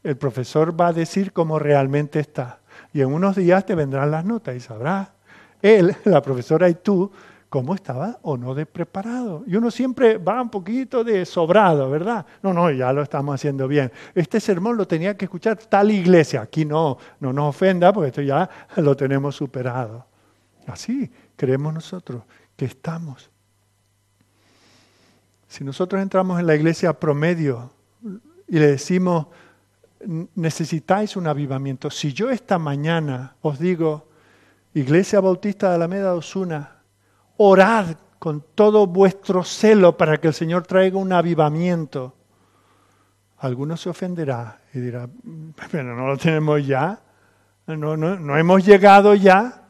A: El profesor va a decir cómo realmente está. Y en unos días te vendrán las notas y sabrás, él, la profesora y tú, cómo estaba o no de preparado. Y uno siempre va un poquito de sobrado, ¿verdad? No, no, ya lo estamos haciendo bien. Este sermón lo tenía que escuchar tal iglesia. Aquí no, no nos ofenda porque esto ya lo tenemos superado. Así creemos nosotros que estamos. Si nosotros entramos en la iglesia promedio y le decimos, necesitáis un avivamiento, si yo esta mañana os digo, Iglesia Bautista de Alameda Osuna, orad con todo vuestro celo para que el Señor traiga un avivamiento. Alguno se ofenderá y dirá, pero no lo tenemos ya, no, no hemos llegado ya.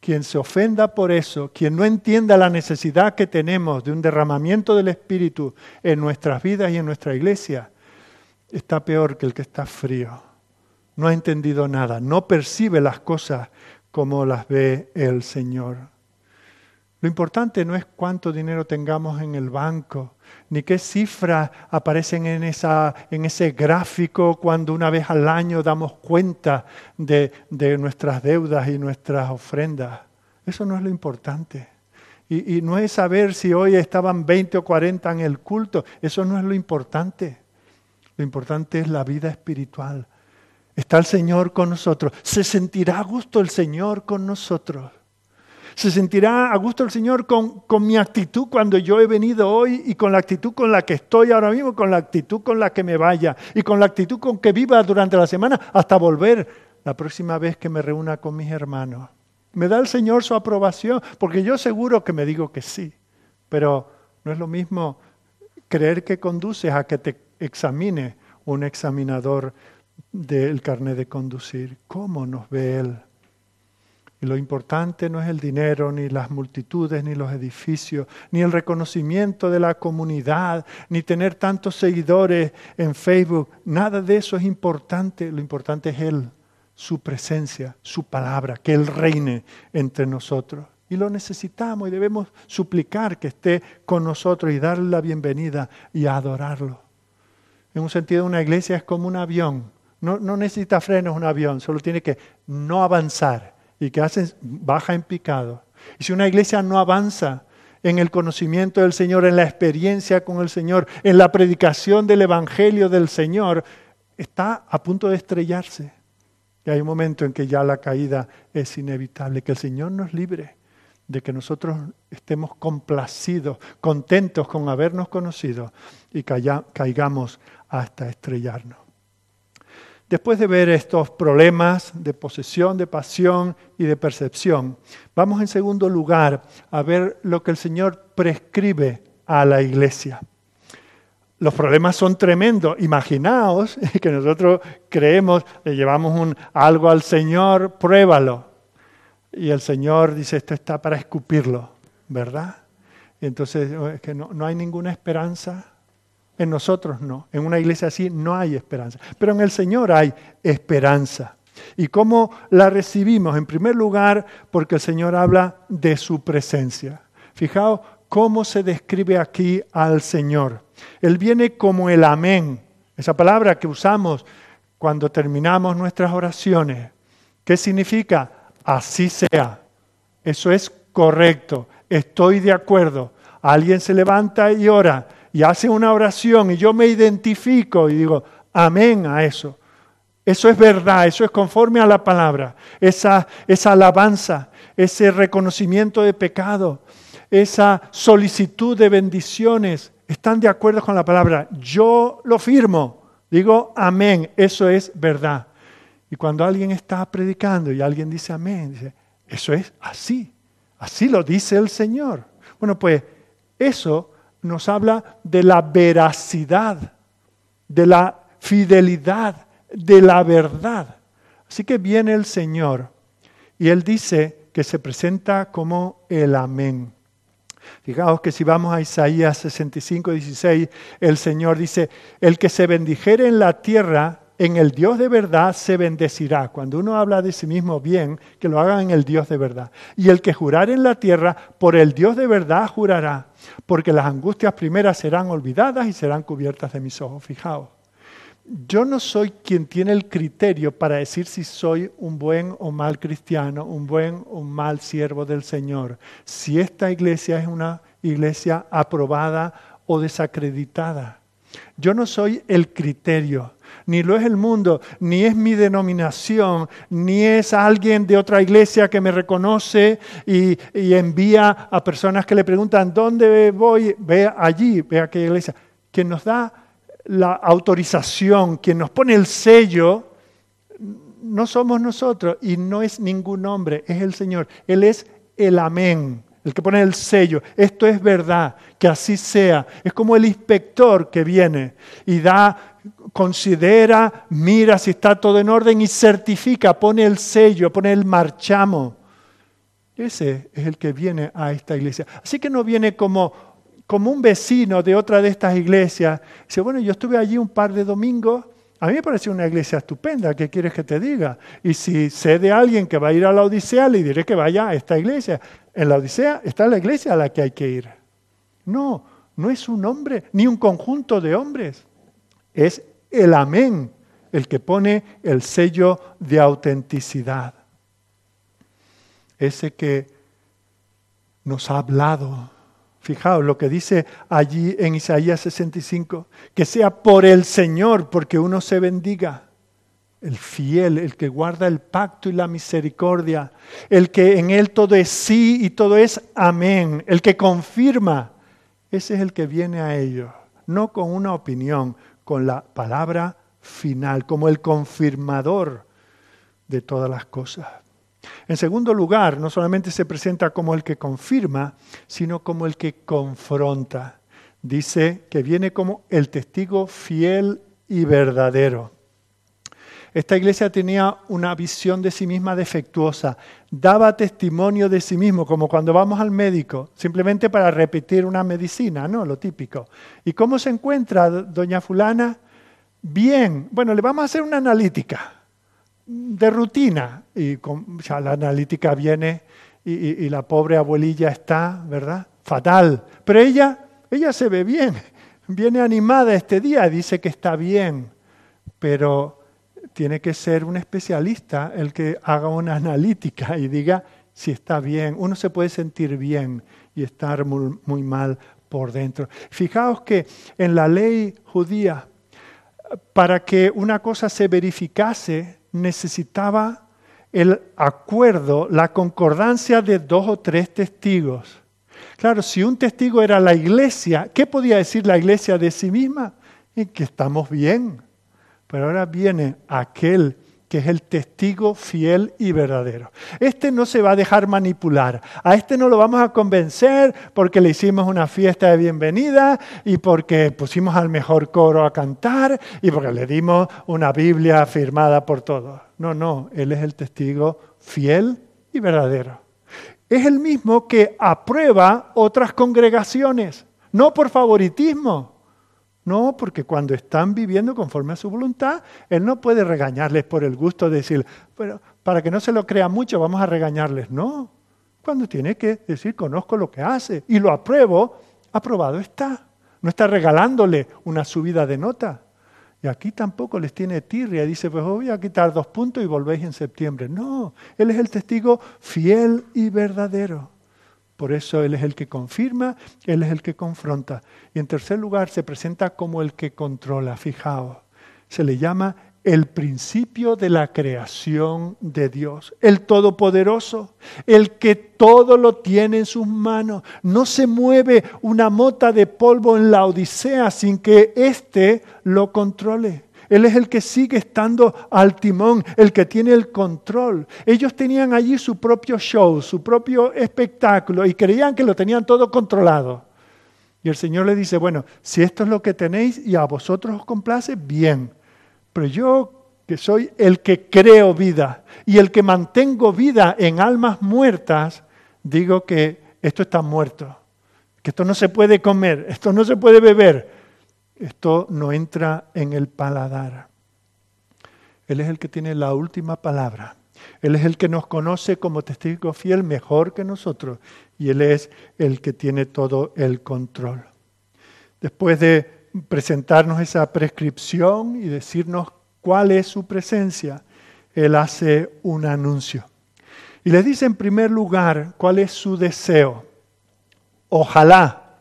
A: Quien se ofenda por eso, quien no entienda la necesidad que tenemos de un derramamiento del Espíritu en nuestras vidas y en nuestra iglesia, está peor que el que está frío. No ha entendido nada, no percibe las cosas como las ve el Señor. Lo importante no es cuánto dinero tengamos en el banco, ni qué cifras aparecen en, esa, en ese gráfico cuando una vez al año damos cuenta de, nuestras deudas y nuestras ofrendas. Eso no es lo importante. Y, y, no es saber si hoy estaban 20 o 40 en el culto. Eso no es lo importante. Lo importante es la vida espiritual, Está el Señor con nosotros. Se sentirá a gusto el Señor con nosotros. Se sentirá a gusto el Señor con, con, mi actitud cuando yo he venido hoy y con la actitud con la que estoy ahora mismo, con la actitud con la que me vaya y con la actitud con que viva durante la semana hasta volver la próxima vez que me reúna con mis hermanos. Me da el Señor su aprobación porque yo seguro que me digo que sí, pero no es lo mismo creer que conduces a que te examine un examinador del carnet de conducir, cómo nos ve Él. Y lo importante no es el dinero, ni las multitudes, ni los edificios, ni el reconocimiento de la comunidad, ni tener tantos seguidores en Facebook. Nada de eso es importante. Lo importante es Él, su presencia, su palabra, que Él reine entre nosotros. Y lo necesitamos y debemos suplicar que esté con nosotros y darle la bienvenida y adorarlo. En un sentido, una iglesia es como un avión no, necesita frenos un avión, solo tiene que no avanzar y que hace, baja en picado. Y si una iglesia no avanza en el conocimiento del Señor, en la experiencia con el Señor, en la predicación del Evangelio del Señor, está a punto de estrellarse. Y hay un momento en que ya la caída es inevitable, que el Señor nos libre de que nosotros estemos complacidos, contentos con habernos conocido y caigamos hasta estrellarnos. Después de ver estos problemas de posesión, de pasión y de percepción, vamos en segundo lugar a ver lo que el Señor prescribe a la iglesia. Los problemas son tremendos. Imaginaos que nosotros creemos, le llevamos un, algo al Señor, pruébalo. Y el Señor dice, esto está para escupirlo, ¿verdad? Y entonces oh, es que no, no hay ninguna esperanza. En nosotros no. En una iglesia así no hay esperanza. Pero en el Señor hay esperanza. ¿Y cómo la recibimos? En primer lugar, porque el Señor habla de su presencia. Fijaos cómo se describe aquí al Señor. Él viene como el amén, esa palabra que usamos cuando terminamos nuestras oraciones. ¿Qué significa? Así sea. Eso es correcto. Estoy de acuerdo. Alguien se levanta y ora y hace una oración y yo me identifico y digo, amén a eso. Eso es verdad, eso es conforme a la palabra. Esa, esa alabanza, ese reconocimiento de pecado, esa solicitud de bendiciones, están de acuerdo con la palabra. Yo lo firmo. Digo, amén, eso es verdad. Y cuando alguien está predicando y alguien dice amén, dice, eso es así. Así lo dice el Señor. Bueno, pues eso nos habla de la veracidad, de la fidelidad, de la verdad. Así que viene el Señor y Él dice que se presenta como el amén. Fijaos que si vamos a Isaías 65, 16, el Señor dice, el que se bendijere en la tierra, en el Dios de verdad se bendecirá. Cuando uno habla de sí mismo bien, que lo haga en el Dios de verdad. Y el que jurar en la tierra, por el Dios de verdad jurará, porque las angustias primeras serán olvidadas y serán cubiertas de mis ojos. Fijaos, yo no soy quien tiene el criterio para decir si soy un buen o mal cristiano, un buen o mal siervo del Señor. Si esta iglesia es una iglesia aprobada o desacreditada. Yo no soy el criterio, ni lo es el mundo, ni es mi denominación, ni es alguien de otra iglesia que me reconoce y, envía a personas que le preguntan, ¿dónde voy? Ve allí, ve a aquella iglesia. Quien nos da la autorización, quien nos pone el sello, no somos nosotros y no es ningún hombre, es el Señor. Él es el amén, el que pone el sello. Esto es verdad, que así sea. Es como el inspector que viene y da, considera, mira si está todo en orden y certifica, pone el sello, pone el marchamo. Ese es el que viene a esta iglesia. Así que no viene como como un vecino de otra de estas iglesias, dice, bueno, yo estuve allí un par de domingos, a mí me pareció una iglesia estupenda, ¿qué quieres que te diga? Y si sé de alguien que va a ir a la Odisea, le diré que vaya a esta iglesia. En la Odisea está la iglesia a la que hay que ir. No, no es un hombre, ni un conjunto de hombres. Es el amén el que pone el sello de autenticidad. Ese que nos ha hablado Fijaos lo que dice allí en Isaías 65, que sea por el Señor, porque uno se bendiga. El fiel, el que guarda el pacto y la misericordia, el que en él todo es sí y todo es amén, el que confirma, ese es el que viene a ellos, no con una opinión, con la palabra final, como el confirmador de todas las cosas. En segundo lugar, no solamente se presenta como el que confirma, sino como el que confronta. Dice que viene como el testigo fiel y verdadero. Esta iglesia tenía una visión de sí misma defectuosa, daba testimonio de sí mismo, como cuando vamos al médico, simplemente para repetir una medicina, ¿no? Lo típico. ¿Y cómo se encuentra doña fulana? Bien, bueno, le vamos a hacer una analítica de rutina. Y ya la analítica viene y, la pobre abuelilla está, ¿verdad? Fatal. Pero ella, ella se ve bien, viene animada este día, dice que está bien, pero tiene que ser un especialista el que haga una analítica y diga si está bien. Uno se puede sentir bien y estar muy, mal por dentro. Fijaos que en la ley judía, para que una cosa se verificase, necesitaba el acuerdo, la concordancia de dos o tres testigos. Claro, si un testigo era la iglesia, ¿qué podía decir la iglesia de sí misma? que estamos bien. Pero ahora viene aquel que es el testigo fiel y verdadero. Este no se va a dejar manipular. A este no lo vamos a convencer porque le hicimos una fiesta de bienvenida y porque pusimos al mejor coro a cantar y porque le dimos una Biblia firmada por todos. No, no, Él es el testigo fiel y verdadero. Es el mismo que aprueba otras congregaciones, no por favoritismo, no, porque cuando están viviendo conforme a su voluntad, Él no puede regañarles por el gusto de decir, pero para que no se lo crea mucho, vamos a regañarles. No, cuando tiene que decir, conozco lo que hace y lo apruebo, aprobado está. No está regalándole una subida de nota. Y aquí tampoco les tiene tirria. Dice, pues voy a quitar dos puntos y volvéis en septiembre. No, Él es el testigo fiel y verdadero. Por eso Él es el que confirma, Él es el que confronta. Y en tercer lugar, se presenta como el que controla. Fijaos, se le llama el principio de la creación de Dios, el Todopoderoso, el que todo lo tiene en sus manos. No se mueve una mota de polvo en la Odisea sin que éste lo controle. Él es el que sigue estando al timón, el que tiene el control. Ellos tenían allí su propio show, su propio espectáculo y creían que lo tenían todo controlado. Y el Señor le dice, bueno, si esto es lo que tenéis y a vosotros os complace, bien. Pero yo que soy el que creo vida y el que mantengo vida en almas muertas, digo que esto está muerto, que esto no se puede comer, esto no se puede beber, esto no entra en el paladar. Él es el que tiene la última palabra. Él es el que nos conoce como testigo fiel mejor que nosotros y Él es el que tiene todo el control. Después de presentarnos esa prescripción y decirnos cuál es su presencia, Él hace un anuncio. Y le dice en primer lugar cuál es su deseo. Ojalá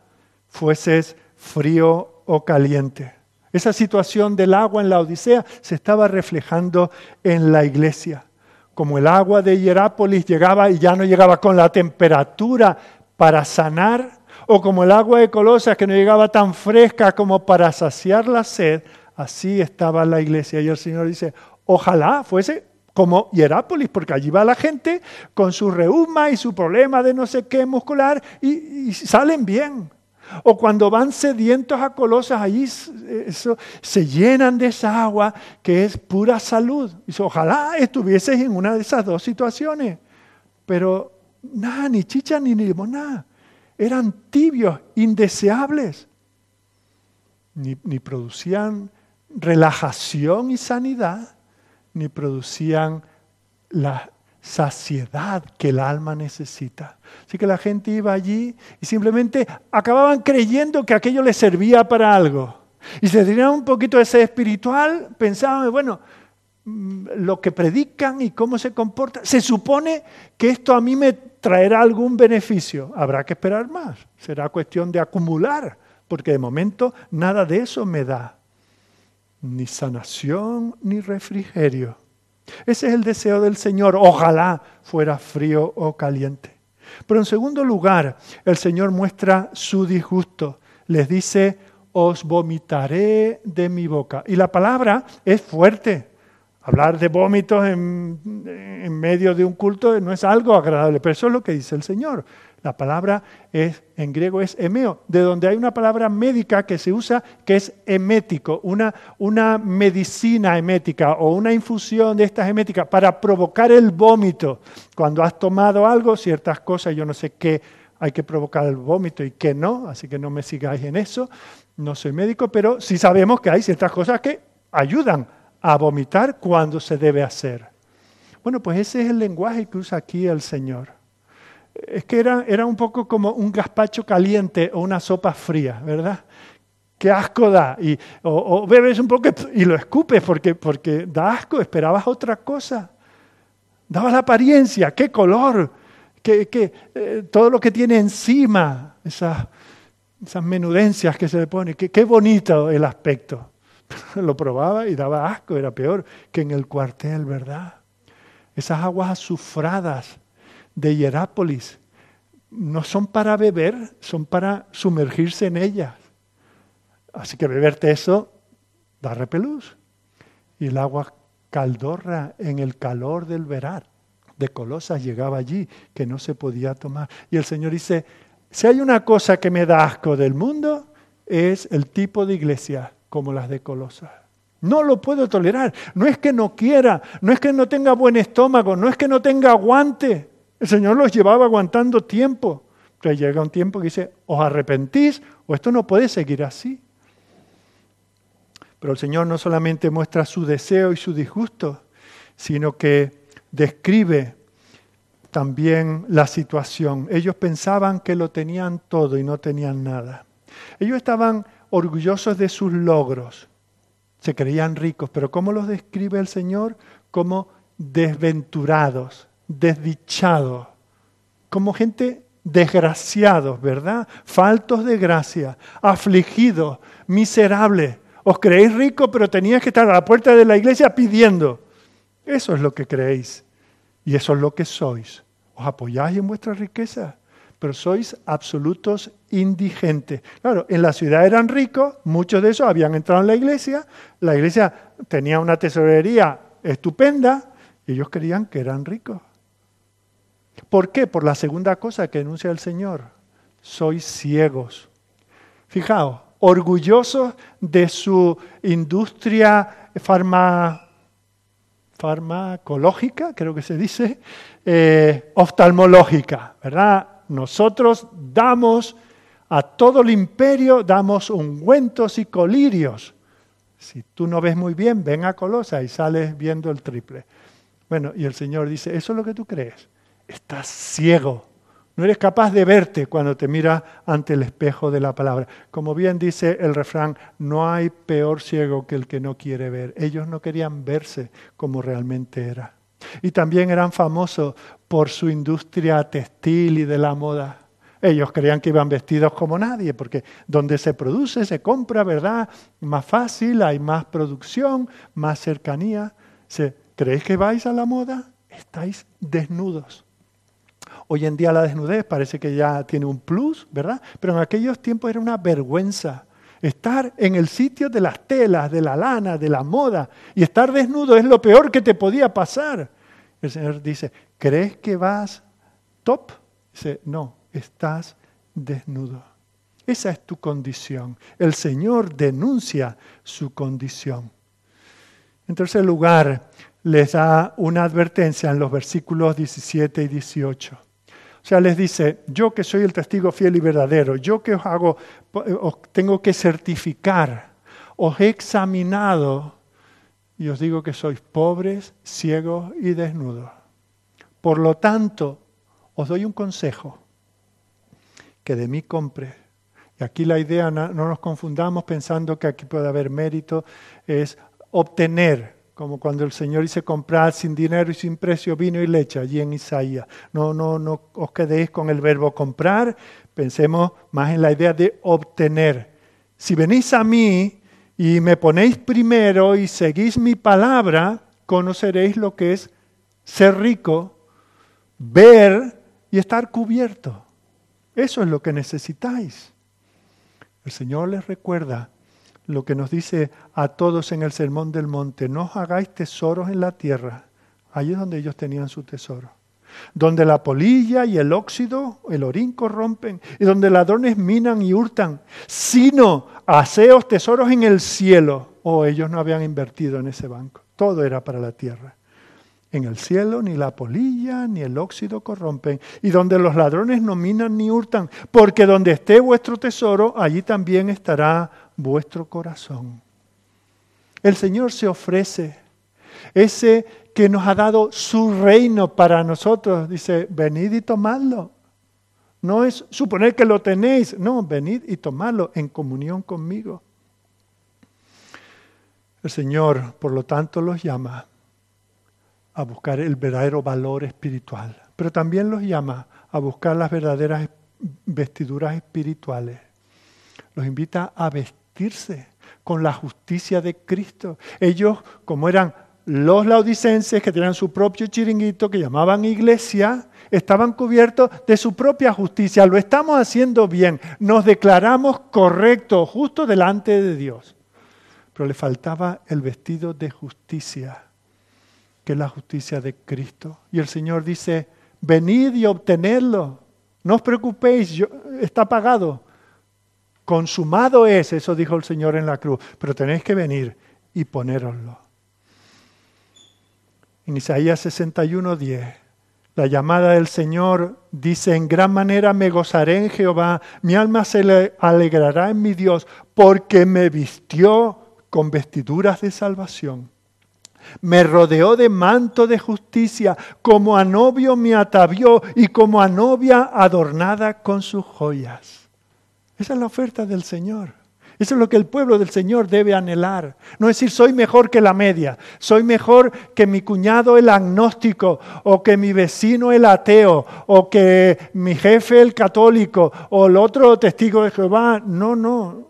A: fueses frío o caliente. Esa situación del agua en la Odisea se estaba reflejando en la iglesia. Como el agua de Hierápolis llegaba y ya no llegaba con la temperatura para sanar, o como el agua de Colosas que no llegaba tan fresca como para saciar la sed, así estaba la iglesia. Y el Señor dice, ojalá fuese como Hierápolis, porque allí va la gente con su reuma y su problema de no sé qué muscular y, y salen bien. O cuando van sedientos a Colosas, allí eso, se llenan de esa agua que es pura salud. Dice, ojalá estuvieses en una de esas dos situaciones. Pero nada, ni chicha ni limonada. Eran tibios, indeseables. Ni, ni producían relajación y sanidad, ni producían la saciedad que el alma necesita. Así que la gente iba allí y simplemente acababan creyendo que aquello les servía para algo. Y se tenían un poquito de ese espiritual, pensaban, bueno, mm, lo que predican y cómo se comportan, se supone que esto a mí me traerá algún beneficio. Habrá que esperar más. Será cuestión de acumular, porque de momento nada de eso me da. Ni sanación ni refrigerio. Ese es el deseo del Señor. Ojalá fuera frío o caliente. Pero en segundo lugar, el Señor muestra su disgusto. Les dice, os vomitaré de mi boca. Y la palabra es fuerte. Hablar de vómitos en, medio de un culto no es algo agradable, pero eso es lo que dice el Señor. La palabra es, en griego es emeo, de donde hay una palabra médica que se usa que es emético, una, una medicina emética o una infusión de estas eméticas para provocar el vómito. Cuando has tomado algo, ciertas cosas, yo no sé qué hay que provocar el vómito y qué no, así que no me sigáis en eso. No soy médico, pero sí sabemos que hay ciertas cosas que ayudan a vomitar cuando se debe hacer. Bueno, pues ese es el lenguaje que usa aquí el Señor es que era, era un poco como un gazpacho caliente o una sopa fría, ¿verdad? Qué asco da. Y, o, bebes un poco y lo escupes porque, porque da asco, esperabas otra cosa. Daba la apariencia, qué color, que, eh, todo lo que tiene encima, esas, esas menudencias que se le pone, qué bonito el aspecto. Lo probaba y daba asco, era peor que en el cuartel, ¿verdad? Esas aguas azufradas de Hierápolis no son para beber, son para sumergirse en ellas. Así que beberte eso da repelús. Y el agua caldorra en el calor del verano de Colosas llegaba allí que no se podía tomar. Y el Señor dice, si hay una cosa que me da asco del mundo, es el tipo de iglesia como las de Colosas. No lo puedo tolerar. No es que no quiera, no es que no tenga buen estómago, no es que no tenga aguante. El Señor los llevaba aguantando tiempo. Pero llega un tiempo que dice, os arrepentís o esto no puede seguir así. Pero el Señor no solamente muestra su deseo y su disgusto, sino que describe también la situación. Ellos pensaban que lo tenían todo y no tenían nada. Ellos estaban orgullosos de sus logros, se creían ricos, pero ¿cómo los describe el Señor? Como desventurados, desdichados, como gente desgraciados, ¿verdad? Faltos de gracia, afligidos, miserables. Os creéis ricos, pero teníais que estar a la puerta de la iglesia pidiendo. Eso es lo que creéis. Y eso es lo que sois. Os apoyáis en vuestra riqueza, pero sois absolutos indigentes. Claro, en la ciudad eran ricos, muchos de esos habían entrado en la iglesia, la iglesia tenía una tesorería estupenda, y ellos creían que eran ricos. ¿Por qué? Por la segunda cosa que denuncia el Señor. Sois ciegos. Fijaos, orgullosos de su industria farmacológica, creo que se dice, eh, oftalmológica, ¿verdad? Nosotros damos a todo el imperio, damos ungüentos y colirios. Si tú no ves muy bien, ven a Colosa y sales viendo el triple. Bueno, y el Señor dice, ¿eso es lo que tú crees? Estás ciego. No eres capaz de verte cuando te miras ante el espejo de la palabra. Como bien dice el refrán, no hay peor ciego que el que no quiere ver. Ellos no querían verse como realmente era. Y también eran famosos por su industria textil y de la moda. Ellos creían que iban vestidos como nadie, porque donde se produce, se compra, ¿verdad? Más fácil, hay más producción, más cercanía. ¿Creéis que vais a la moda? Estáis desnudos. Hoy en día la desnudez parece que ya tiene un plus, ¿verdad? Pero en aquellos tiempos era una vergüenza. Estar en el sitio de las telas, de la lana, de la moda, y estar desnudo es lo peor que te podía pasar. El Señor dice, ¿crees que vas top? Dice, no, estás desnudo. Esa es tu condición. El Señor denuncia su condición. En tercer lugar, les da una advertencia en los versículos 17 y 18. O sea, les dice, yo que soy el testigo fiel y verdadero, yo que os hago, tengo que certificar, os he examinado y os digo que sois pobres, ciegos y desnudos. Por lo tanto, os doy un consejo, que de mí compre. Y aquí la idea, no nos confundamos pensando que aquí puede haber mérito, es obtener, como cuando el Señor dice comprar sin dinero y sin precio vino y leche, allí en Isaías. No, no, no os quedéis con el verbo comprar, pensemos más en la idea de obtener. Si venís a mí y me ponéis primero y seguís mi palabra, conoceréis lo que es ser rico, ver y estar cubierto. Eso es lo que necesitáis. El Señor les recuerda lo que nos dice a todos en el Sermón del Monte, no os hagáis tesoros en la tierra. Allí es donde ellos tenían su tesoro. Donde la polilla y el óxido, el orín corrompen, y donde ladrones minan y hurtan, sino haceos tesoros en el cielo. Oh, ellos no habían invertido en ese banco. Todo era para la tierra. En el cielo ni la polilla ni el óxido corrompen, y donde los ladrones no minan ni hurtan, porque donde esté vuestro tesoro, allí también estará vuestro corazón. El Señor se ofrece, ese que nos ha dado su reino para nosotros, dice, venid y tomadlo. No es suponer que lo tenéis, no, venid y tomadlo en comunión conmigo. El Señor, por lo tanto, los llama a buscar el verdadero valor espiritual. pero también los llama a buscar las verdaderas vestiduras espirituales. Los invita a con la justicia de Cristo. Ellos, como eran los laodicenses que tenían su propio chiringuito que llamaban iglesia, estaban cubiertos de su propia justicia. Lo estamos haciendo bien, nos declaramos correctos, justo delante de Dios. Pero le faltaba el vestido de justicia, que es la justicia de Cristo. Y el Señor dice, venid y obtenedlo. No os preocupéis, está pagado. Consumado es, eso dijo el Señor en la cruz, pero tenéis que venir y ponéroslo. En Isaías 61, 10 la llamada del Señor dice, en gran manera me gozaré en Jehová, mi alma se alegrará en mi Dios, porque me vistió con vestiduras de salvación. Me rodeó de manto de justicia, como a novio me atavió y como a novia adornada con sus joyas. Esa es la oferta del Señor. Eso es lo que el pueblo del Señor debe anhelar. No decir soy mejor que la media, soy mejor que mi cuñado el agnóstico, o que mi vecino el ateo, o que mi jefe el católico, o el otro testigo de Jehová. No, no.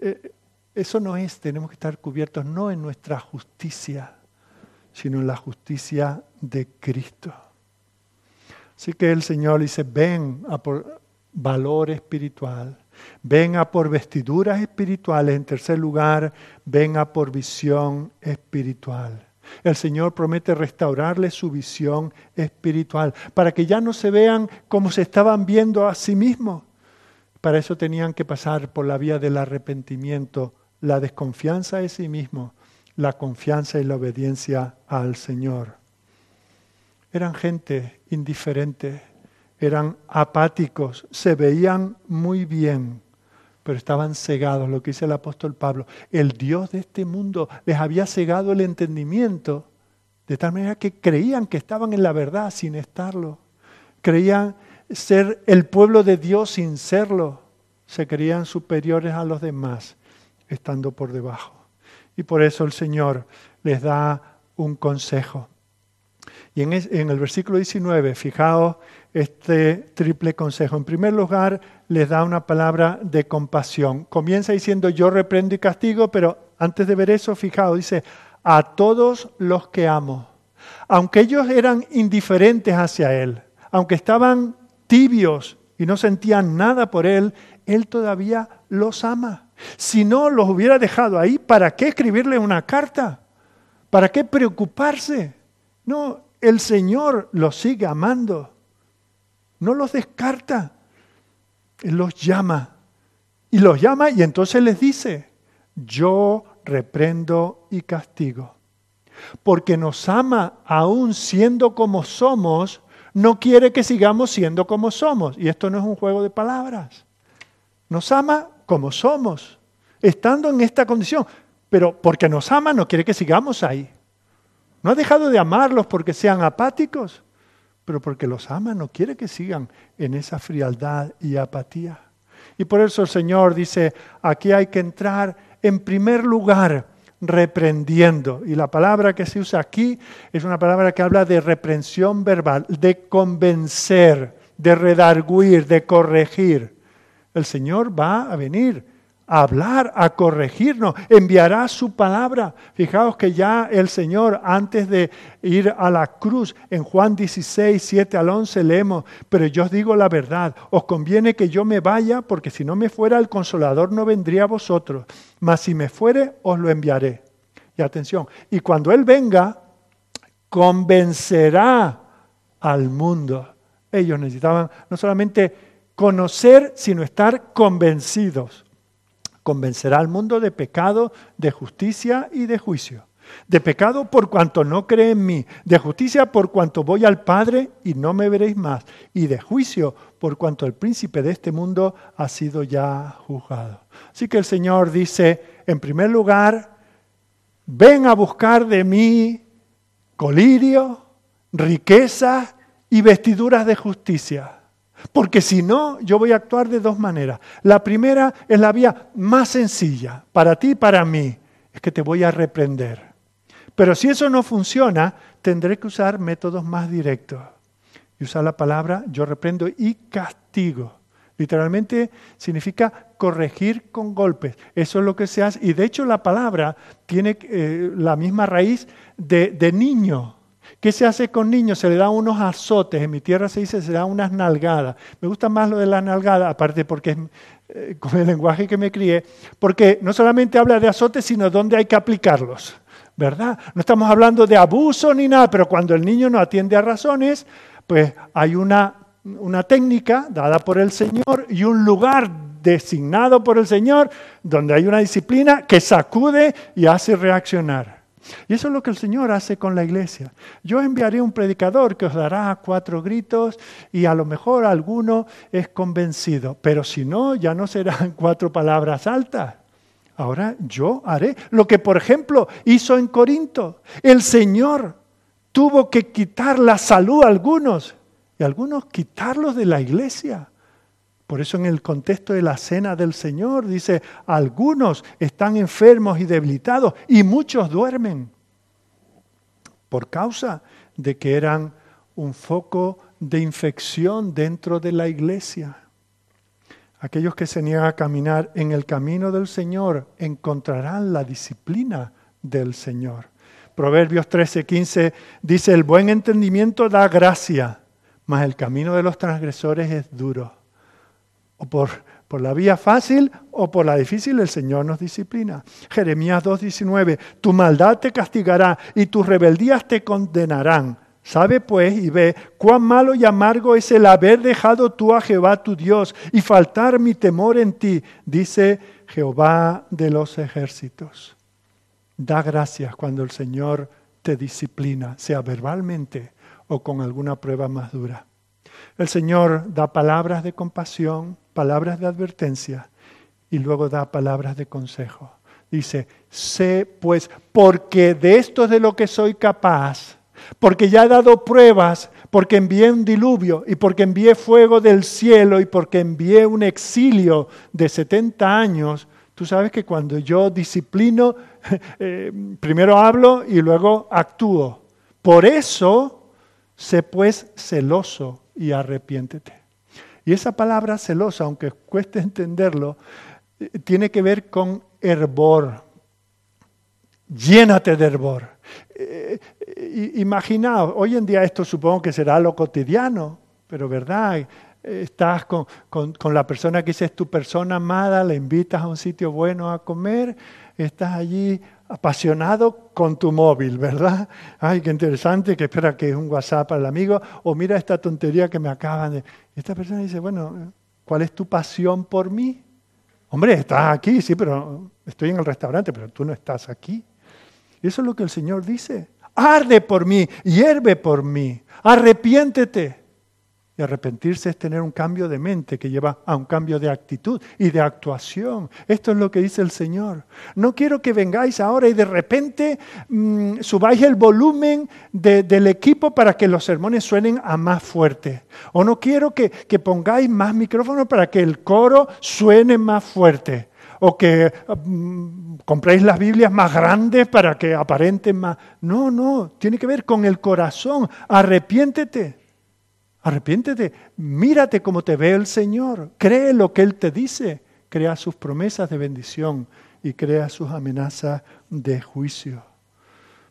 A: Eh, eso no es. Tenemos que estar cubiertos no en nuestra justicia, sino en la justicia de Cristo. Así que el Señor dice, ven a valor espiritual Ven a por vestiduras espirituales. En tercer lugar, ven a por visión espiritual. El Señor promete restaurarles su visión espiritual para que ya no se vean como se estaban viendo a sí mismos. Para eso tenían que pasar por la vía del arrepentimiento, la desconfianza de sí mismos, la confianza y la obediencia al Señor. Eran gente indiferente, eran apáticos, se veían muy bien, pero estaban cegados, lo que dice el apóstol Pablo. El Dios de este mundo les había cegado el entendimiento, de tal manera que creían que estaban en la verdad sin estarlo. Creían ser el pueblo de Dios sin serlo. Se creían superiores a los demás, estando por debajo. Y por eso el Señor les da un consejo. Y en, el versículo 19, fijaos este triple consejo. En primer lugar, les da una palabra de compasión. Comienza diciendo yo reprendo y castigo, pero antes de ver eso, fijaos, dice, a todos los que amo. Aunque ellos eran indiferentes hacia Él, aunque estaban tibios y no sentían nada por Él, Él todavía los ama. Si no los hubiera dejado ahí, ¿para qué escribirle una carta? ¿Para qué preocuparse? No, el Señor los sigue amando no los descarta, Él los llama. Y los llama y entonces les dice, yo reprendo y castigo. Porque nos ama aún siendo como somos, no quiere que sigamos siendo como somos. Y esto no es un juego de palabras. Nos ama como somos, estando en esta condición. Pero porque nos ama no quiere que sigamos ahí. No ha dejado de amarlos porque sean apáticos pero porque los ama, no quiere que sigan en esa frialdad y apatía. Y por eso el Señor dice, aquí hay que entrar en primer lugar reprendiendo. Y la palabra que se usa aquí es una palabra que habla de reprensión verbal, de convencer, de redarguir, de corregir. El Señor va a venir a hablar, a corregirnos, enviará su palabra. Fijaos que ya el Señor, antes de ir a la cruz, en Juan 16, 7 al 11 leemos, pero yo os digo la verdad, os conviene que yo me vaya, porque si no me fuera el consolador no vendría a vosotros, mas si me fuere, os lo enviaré. Y atención, y cuando Él venga, convencerá al mundo. Ellos necesitaban no solamente conocer, sino estar convencidos convencerá al mundo de pecado, de justicia y de juicio. De pecado por cuanto no cree en mí, de justicia por cuanto voy al Padre y no me veréis más, y de juicio por cuanto el príncipe de este mundo ha sido ya juzgado. Así que el Señor dice, en primer lugar, ven a buscar de mí colirio, riqueza y vestiduras de justicia. Porque si no, yo voy a actuar de dos maneras. La primera es la vía más sencilla, para ti y para mí, es que te voy a reprender. Pero si eso no funciona, tendré que usar métodos más directos. y usa la palabra yo reprendo y castigo. Literalmente significa corregir con golpes. Eso es lo que se hace. Y de hecho la palabra tiene eh, la misma raíz de, niño. ¿Qué se hace con niños? Se le da unos azotes. En mi tierra se dice se da unas nalgadas. Me gusta más lo de la nalgada, aparte porque eh, con el lenguaje que me crié, porque no solamente habla de azotes, sino dónde hay que aplicarlos. ¿Verdad? No estamos hablando de abuso ni nada, pero cuando el niño no atiende a razones, pues hay una una técnica dada por el Señor y un lugar designado por el Señor donde hay una disciplina que sacude y hace reaccionar. Y eso es lo que el Señor hace con la iglesia. Yo enviaré un predicador que os dará cuatro gritos y a lo mejor alguno es convencido, pero si no, ya no serán cuatro palabras altas. Ahora yo haré lo que, por ejemplo, hizo en Corinto. El Señor tuvo que quitar la salud a algunos y algunos quitarlos de la iglesia. Por eso en el contexto de la cena del Señor dice, algunos están enfermos y debilitados y muchos duermen por causa de que eran un foco de infección dentro de la iglesia. Aquellos que se niegan a caminar en el camino del Señor encontrarán la disciplina del Señor. Proverbios 13:15 dice, el buen entendimiento da gracia mas el camino de los transgresores es duro. O por, por la vía fácil o por la difícil el Señor nos disciplina. Jeremías 2.19, tu maldad te castigará y tus rebeldías te condenarán. Sabe pues y ve cuán malo y amargo es el haber dejado tú a Jehová tu Dios y faltar mi temor en ti, dice Jehová de los ejércitos. Da gracias cuando el Señor te disciplina, sea verbalmente o con alguna prueba más dura. El Señor da palabras de compasión, palabras de advertencia y luego da palabras de consejo. Dice, sé pues, porque de esto es de lo que soy capaz, porque ya he dado pruebas, porque envié un diluvio y porque envié fuego del cielo y porque envié un exilio de 70 años, tú sabes que cuando yo disciplino, eh, primero hablo y luego actúo. Por eso Sé pues celoso y arrepiéntete. Y esa palabra celosa, aunque cueste entenderlo, eh, tiene que ver con hervor. Llénate de hervor. Eh, eh, imaginaos, hoy en día esto supongo que será lo cotidiano, pero ¿verdad? Estás con, con la persona que es tu persona amada, le invitas a un sitio bueno a comer, estás allí apasionado con tu móvil, ¿verdad? Ay, qué interesante, que espera que es un WhatsApp el amigo, o mira esta tontería que me acaban de... esta persona dice, bueno, ¿cuál es tu pasión por mí? Hombre, estás aquí, sí, pero estoy en el restaurante, pero tú no estás aquí. Y eso es lo que el Señor dice. Arde por mí, hierve por mí, arrepiéntete. Y arrepentirse es tener un cambio de mente que lleva a un cambio de actitud y de actuación. Esto es lo que dice el Señor. No quiero que vengáis ahora y de repente mm, subáis el volumen del equipo para que los sermones suenen a más fuerte. O no quiero que, pongáis más micrófonos para que el coro suene más fuerte. O que mm, compréis las Biblias más grandes para que aparenten más. No, no, tiene que ver con el corazón. Arrepiéntete. Arrepiéntete, mírate como te ve el Señor, cree lo que Él te dice, crea sus promesas de bendición y crea sus amenazas de juicio.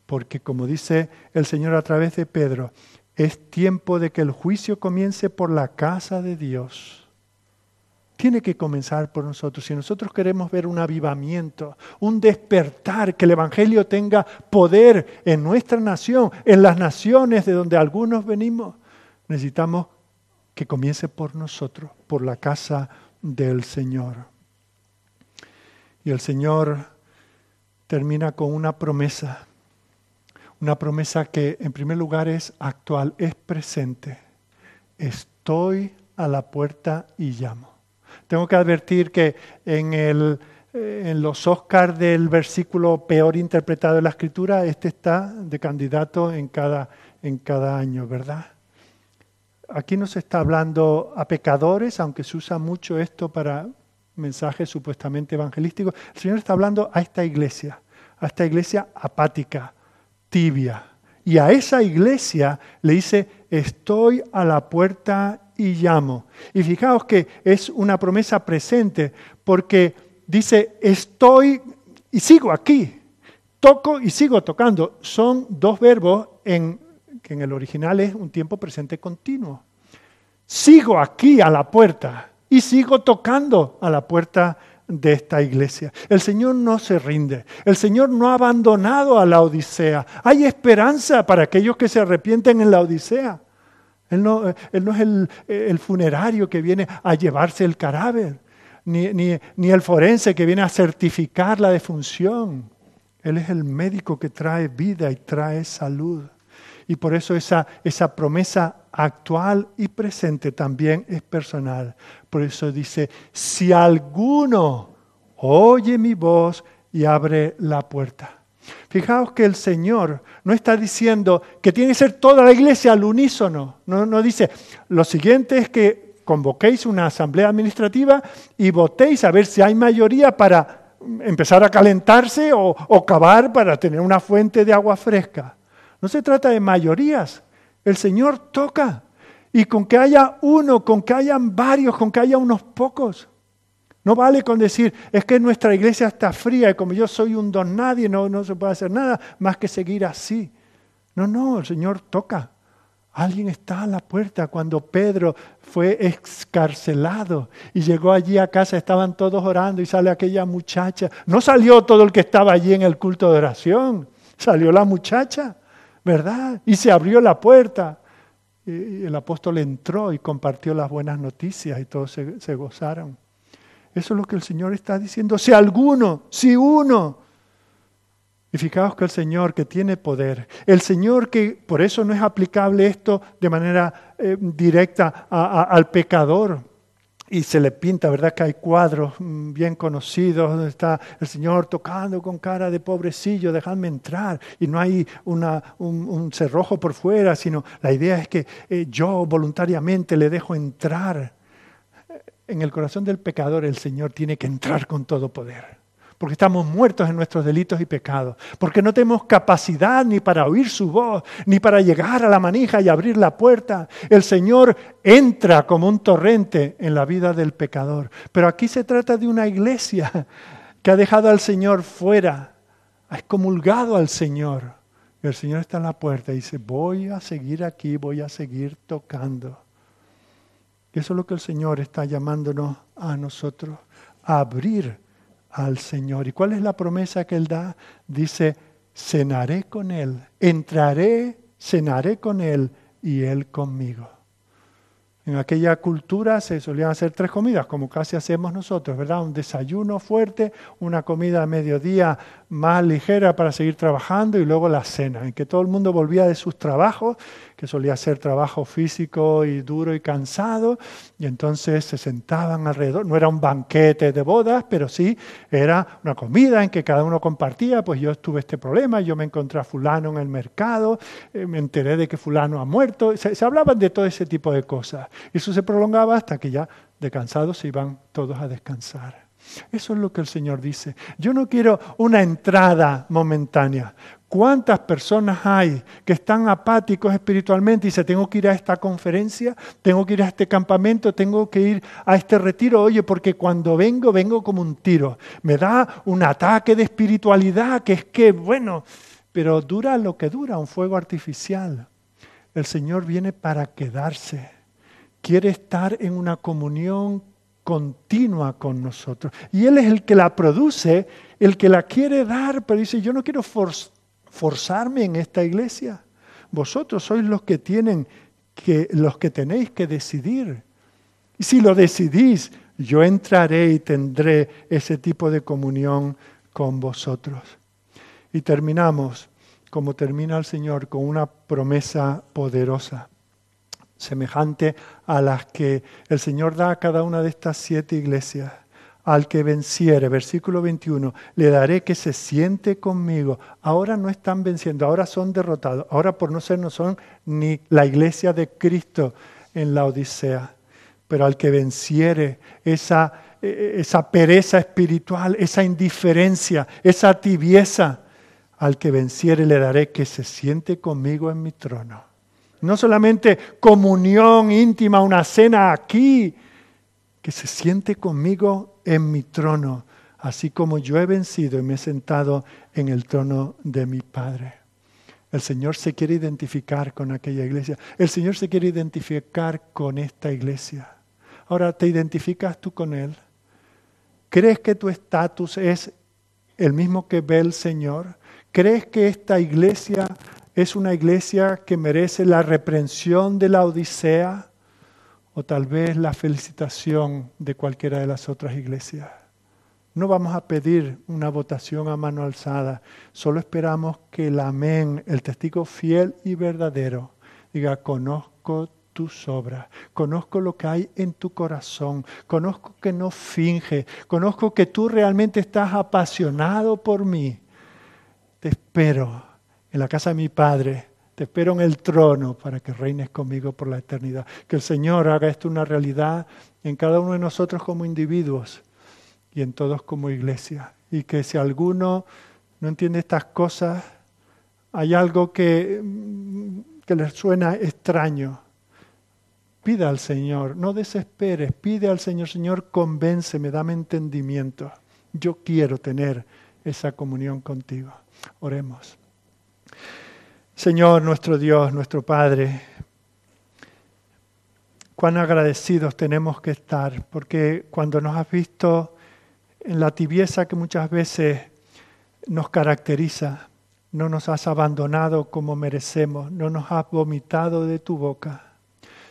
A: Porque como dice el Señor a través de Pedro, es tiempo de que el juicio comience por la casa de Dios. Tiene que comenzar por nosotros. Si nosotros queremos ver un avivamiento, un despertar, que el Evangelio tenga poder en nuestra nación, en las naciones de donde algunos venimos, necesitamos que comience por nosotros, por la casa del Señor. Y el Señor termina con una promesa, una promesa que en primer lugar es actual, es presente. Estoy a la puerta y llamo. Tengo que advertir que en, eh, los Oscars del versículo peor interpretado de la Escritura, este está de candidato en cada, en cada año, ¿verdad? Aquí no se está hablando a pecadores, aunque se usa mucho esto para mensajes supuestamente evangelísticos. El Señor está hablando a esta iglesia, a esta iglesia apática, tibia. Y a esa iglesia le dice, estoy a la puerta y llamo. Y fijaos que es una promesa presente, porque dice, estoy y sigo aquí, toco y sigo tocando. Son dos verbos en, que en el original es un tiempo presente continuo. Sigo aquí a la puerta y sigo tocando a la puerta de esta iglesia. El Señor no se rinde. El Señor no ha abandonado a la Odisea. Hay esperanza para aquellos que se arrepienten en la Odisea. Él no, es el, funerario que viene a llevarse el cadáver, ni, ni, ni el forense que viene a certificar la defunción. Él es el médico que trae vida y trae salud. Y por eso esa, esa promesa actual y presente también es personal. Por eso dice, si alguno oye mi voz y abre la puerta. Fijaos que el Señor no está diciendo que tiene que ser toda la iglesia al unísono. No, no dice, lo siguiente es que convoquéis una asamblea administrativa y votéis a ver si hay mayoría para empezar a calentarse o, o cavar para tener una fuente de agua fresca. No se trata de mayorías. El Señor toca. Y con que haya uno, con que hayan varios, con que haya unos pocos. No vale con decir, es que nuestra iglesia está fría y como yo soy un don nadie, no, no se puede hacer nada más que seguir así. No, no, el Señor toca. Alguien está a la puerta. Cuando Pedro fue excarcelado y llegó allí a casa, estaban todos orando y sale aquella muchacha. No salió todo el que estaba allí en el culto de oración, salió la muchacha. ¿Verdad? Y se abrió la puerta. Y el apóstol entró y compartió las buenas noticias y todos se, gozaron. Eso es lo que el Señor está diciendo. Si alguno, si uno. Y fijaos que el Señor que tiene poder, el Señor que, por eso no es aplicable esto de manera eh, directa al pecador, y se le pinta, ¿verdad? Que hay cuadros mm, bien conocidos donde está el Señor tocando con cara de pobrecillo, dejadme entrar. Y no hay una, un, cerrojo por fuera, sino la idea es que eh, yo voluntariamente le dejo entrar. En el corazón del pecador el Señor tiene que entrar con todo poder porque estamos muertos en nuestros delitos y pecados, porque no tenemos capacidad ni para oír su voz, ni para llegar a la manija y abrir la puerta. El Señor entra como un torrente en la vida del pecador. Pero aquí se trata de una iglesia que ha dejado al Señor fuera, ha excomulgado al Señor. Y el Señor está en la puerta y dice, voy a seguir aquí, voy a seguir tocando. Y eso es lo que el Señor está llamándonos a nosotros, a abrir al Señor. ¿Y cuál es la promesa que Él da? Dice, cenaré con Él, entraré, cenaré con Él y Él conmigo. En aquella cultura se solían hacer tres comidas, como casi hacemos nosotros, ¿verdad? Un desayuno fuerte, una comida a mediodía más ligera para seguir trabajando y luego la cena, en que todo el mundo volvía de sus trabajos, que solía ser trabajo físico y duro y cansado, y entonces se sentaban alrededor. No era un banquete de bodas, pero sí era una comida en que cada uno compartía, pues yo tuve este problema, yo me encontré a fulano en el mercado, eh, me enteré de que fulano ha muerto, se, se hablaban de todo ese tipo de cosas. Y eso se prolongaba hasta que ya de cansados se iban todos a descansar. Eso es lo que el Señor dice. Yo no quiero una entrada momentánea. ¿Cuántas personas hay que están apáticos espiritualmente y dicen, tengo que ir a esta conferencia, tengo que ir a este campamento, tengo que ir a este retiro? Oye, porque cuando vengo, vengo como un tiro. Me da un ataque de espiritualidad que es que, bueno, pero dura lo que dura, un fuego artificial. El Señor viene para quedarse. Quiere estar en una comunión continua con nosotros. Y Él es el que la produce, el que la quiere dar, pero dice, yo no quiero forzarme en esta iglesia. Vosotros sois los que tienen que, los que tenéis que decidir. Y si lo decidís, yo entraré y tendré ese tipo de comunión con vosotros. Y terminamos, como termina el Señor, con una promesa poderosa semejante a las que el Señor da a cada una de estas siete iglesias. Al que venciere, versículo 21, le daré que se siente conmigo. Ahora no están venciendo, ahora son derrotados. Ahora por no ser no son ni la iglesia de Cristo en la Odisea. Pero al que venciere esa, esa pereza espiritual, esa indiferencia, esa tibieza, al que venciere le daré que se siente conmigo en mi trono No solamente comunión íntima, una cena aquí, que se siente conmigo en mi trono, así como yo he vencido y me he sentado en el trono de mi Padre. El Señor se quiere identificar con aquella iglesia. El Señor se quiere identificar con esta iglesia. Ahora, ¿te identificas tú con Él? ¿Crees que tu estatus es el mismo que ve el Señor? ¿Crees que esta iglesia es una iglesia que merece la reprensión de la Odisea o tal vez la felicitación de cualquiera de las otras iglesias? No vamos a pedir una votación a mano alzada, solo esperamos que el amén, el testigo fiel y verdadero, diga, conozco tus obras, conozco lo que hay en tu corazón, conozco que no finge, conozco que tú realmente estás apasionado por mí. Te espero en la casa de mi Padre, te espero en el trono para que reines conmigo por la eternidad. Que el Señor haga esto una realidad en cada uno de nosotros como individuos y en todos como iglesia. Y que si alguno no entiende estas cosas, hay algo que, que le suena extraño Pida al Señor, no desesperes, pide al Señor, Señor, convénceme, dame entendimiento. Yo quiero tener esa comunión contigo. Oremos. Señor, nuestro Dios, nuestro Padre, cuán agradecidos tenemos que estar, porque cuando nos has visto en la tibieza que muchas veces nos caracteriza, no nos has abandonado como merecemos, no nos has vomitado de tu boca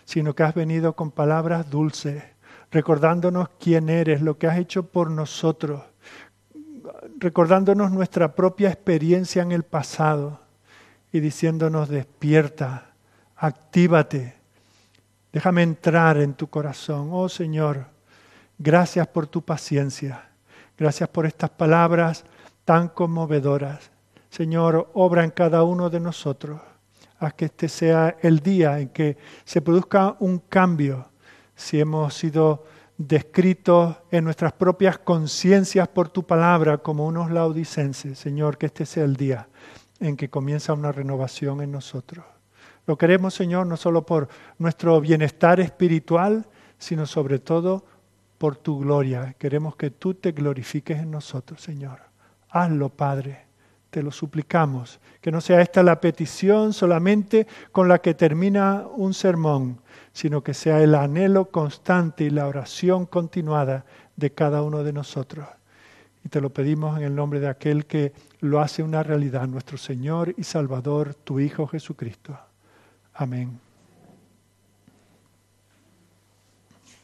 A: sino que has venido con palabras dulces, recordándonos quién eres, lo que has hecho por nosotros, recordándonos nuestra propia experiencia en el pasado y diciéndonos despierta, actívate, déjame entrar en tu corazón. Oh Señor, gracias por tu paciencia, gracias por estas palabras tan conmovedoras. Señor, obra en cada uno de nosotros a que este sea el día en que se produzca un cambio, si hemos sido descritos en nuestras propias conciencias por tu palabra como unos laudicenses. Señor, que este sea el día en que comienza una renovación en nosotros. Lo queremos, Señor, no solo por nuestro bienestar espiritual, sino sobre todo por tu gloria. Queremos que tú te glorifiques en nosotros, Señor. Hazlo, Padre te lo suplicamos, que no sea esta la petición solamente con la que termina un sermón, sino que sea el anhelo constante y la oración continuada de cada uno de nosotros. Y te lo pedimos en el nombre de aquel que lo hace una realidad, nuestro Señor y Salvador, tu Hijo Jesucristo. Amén.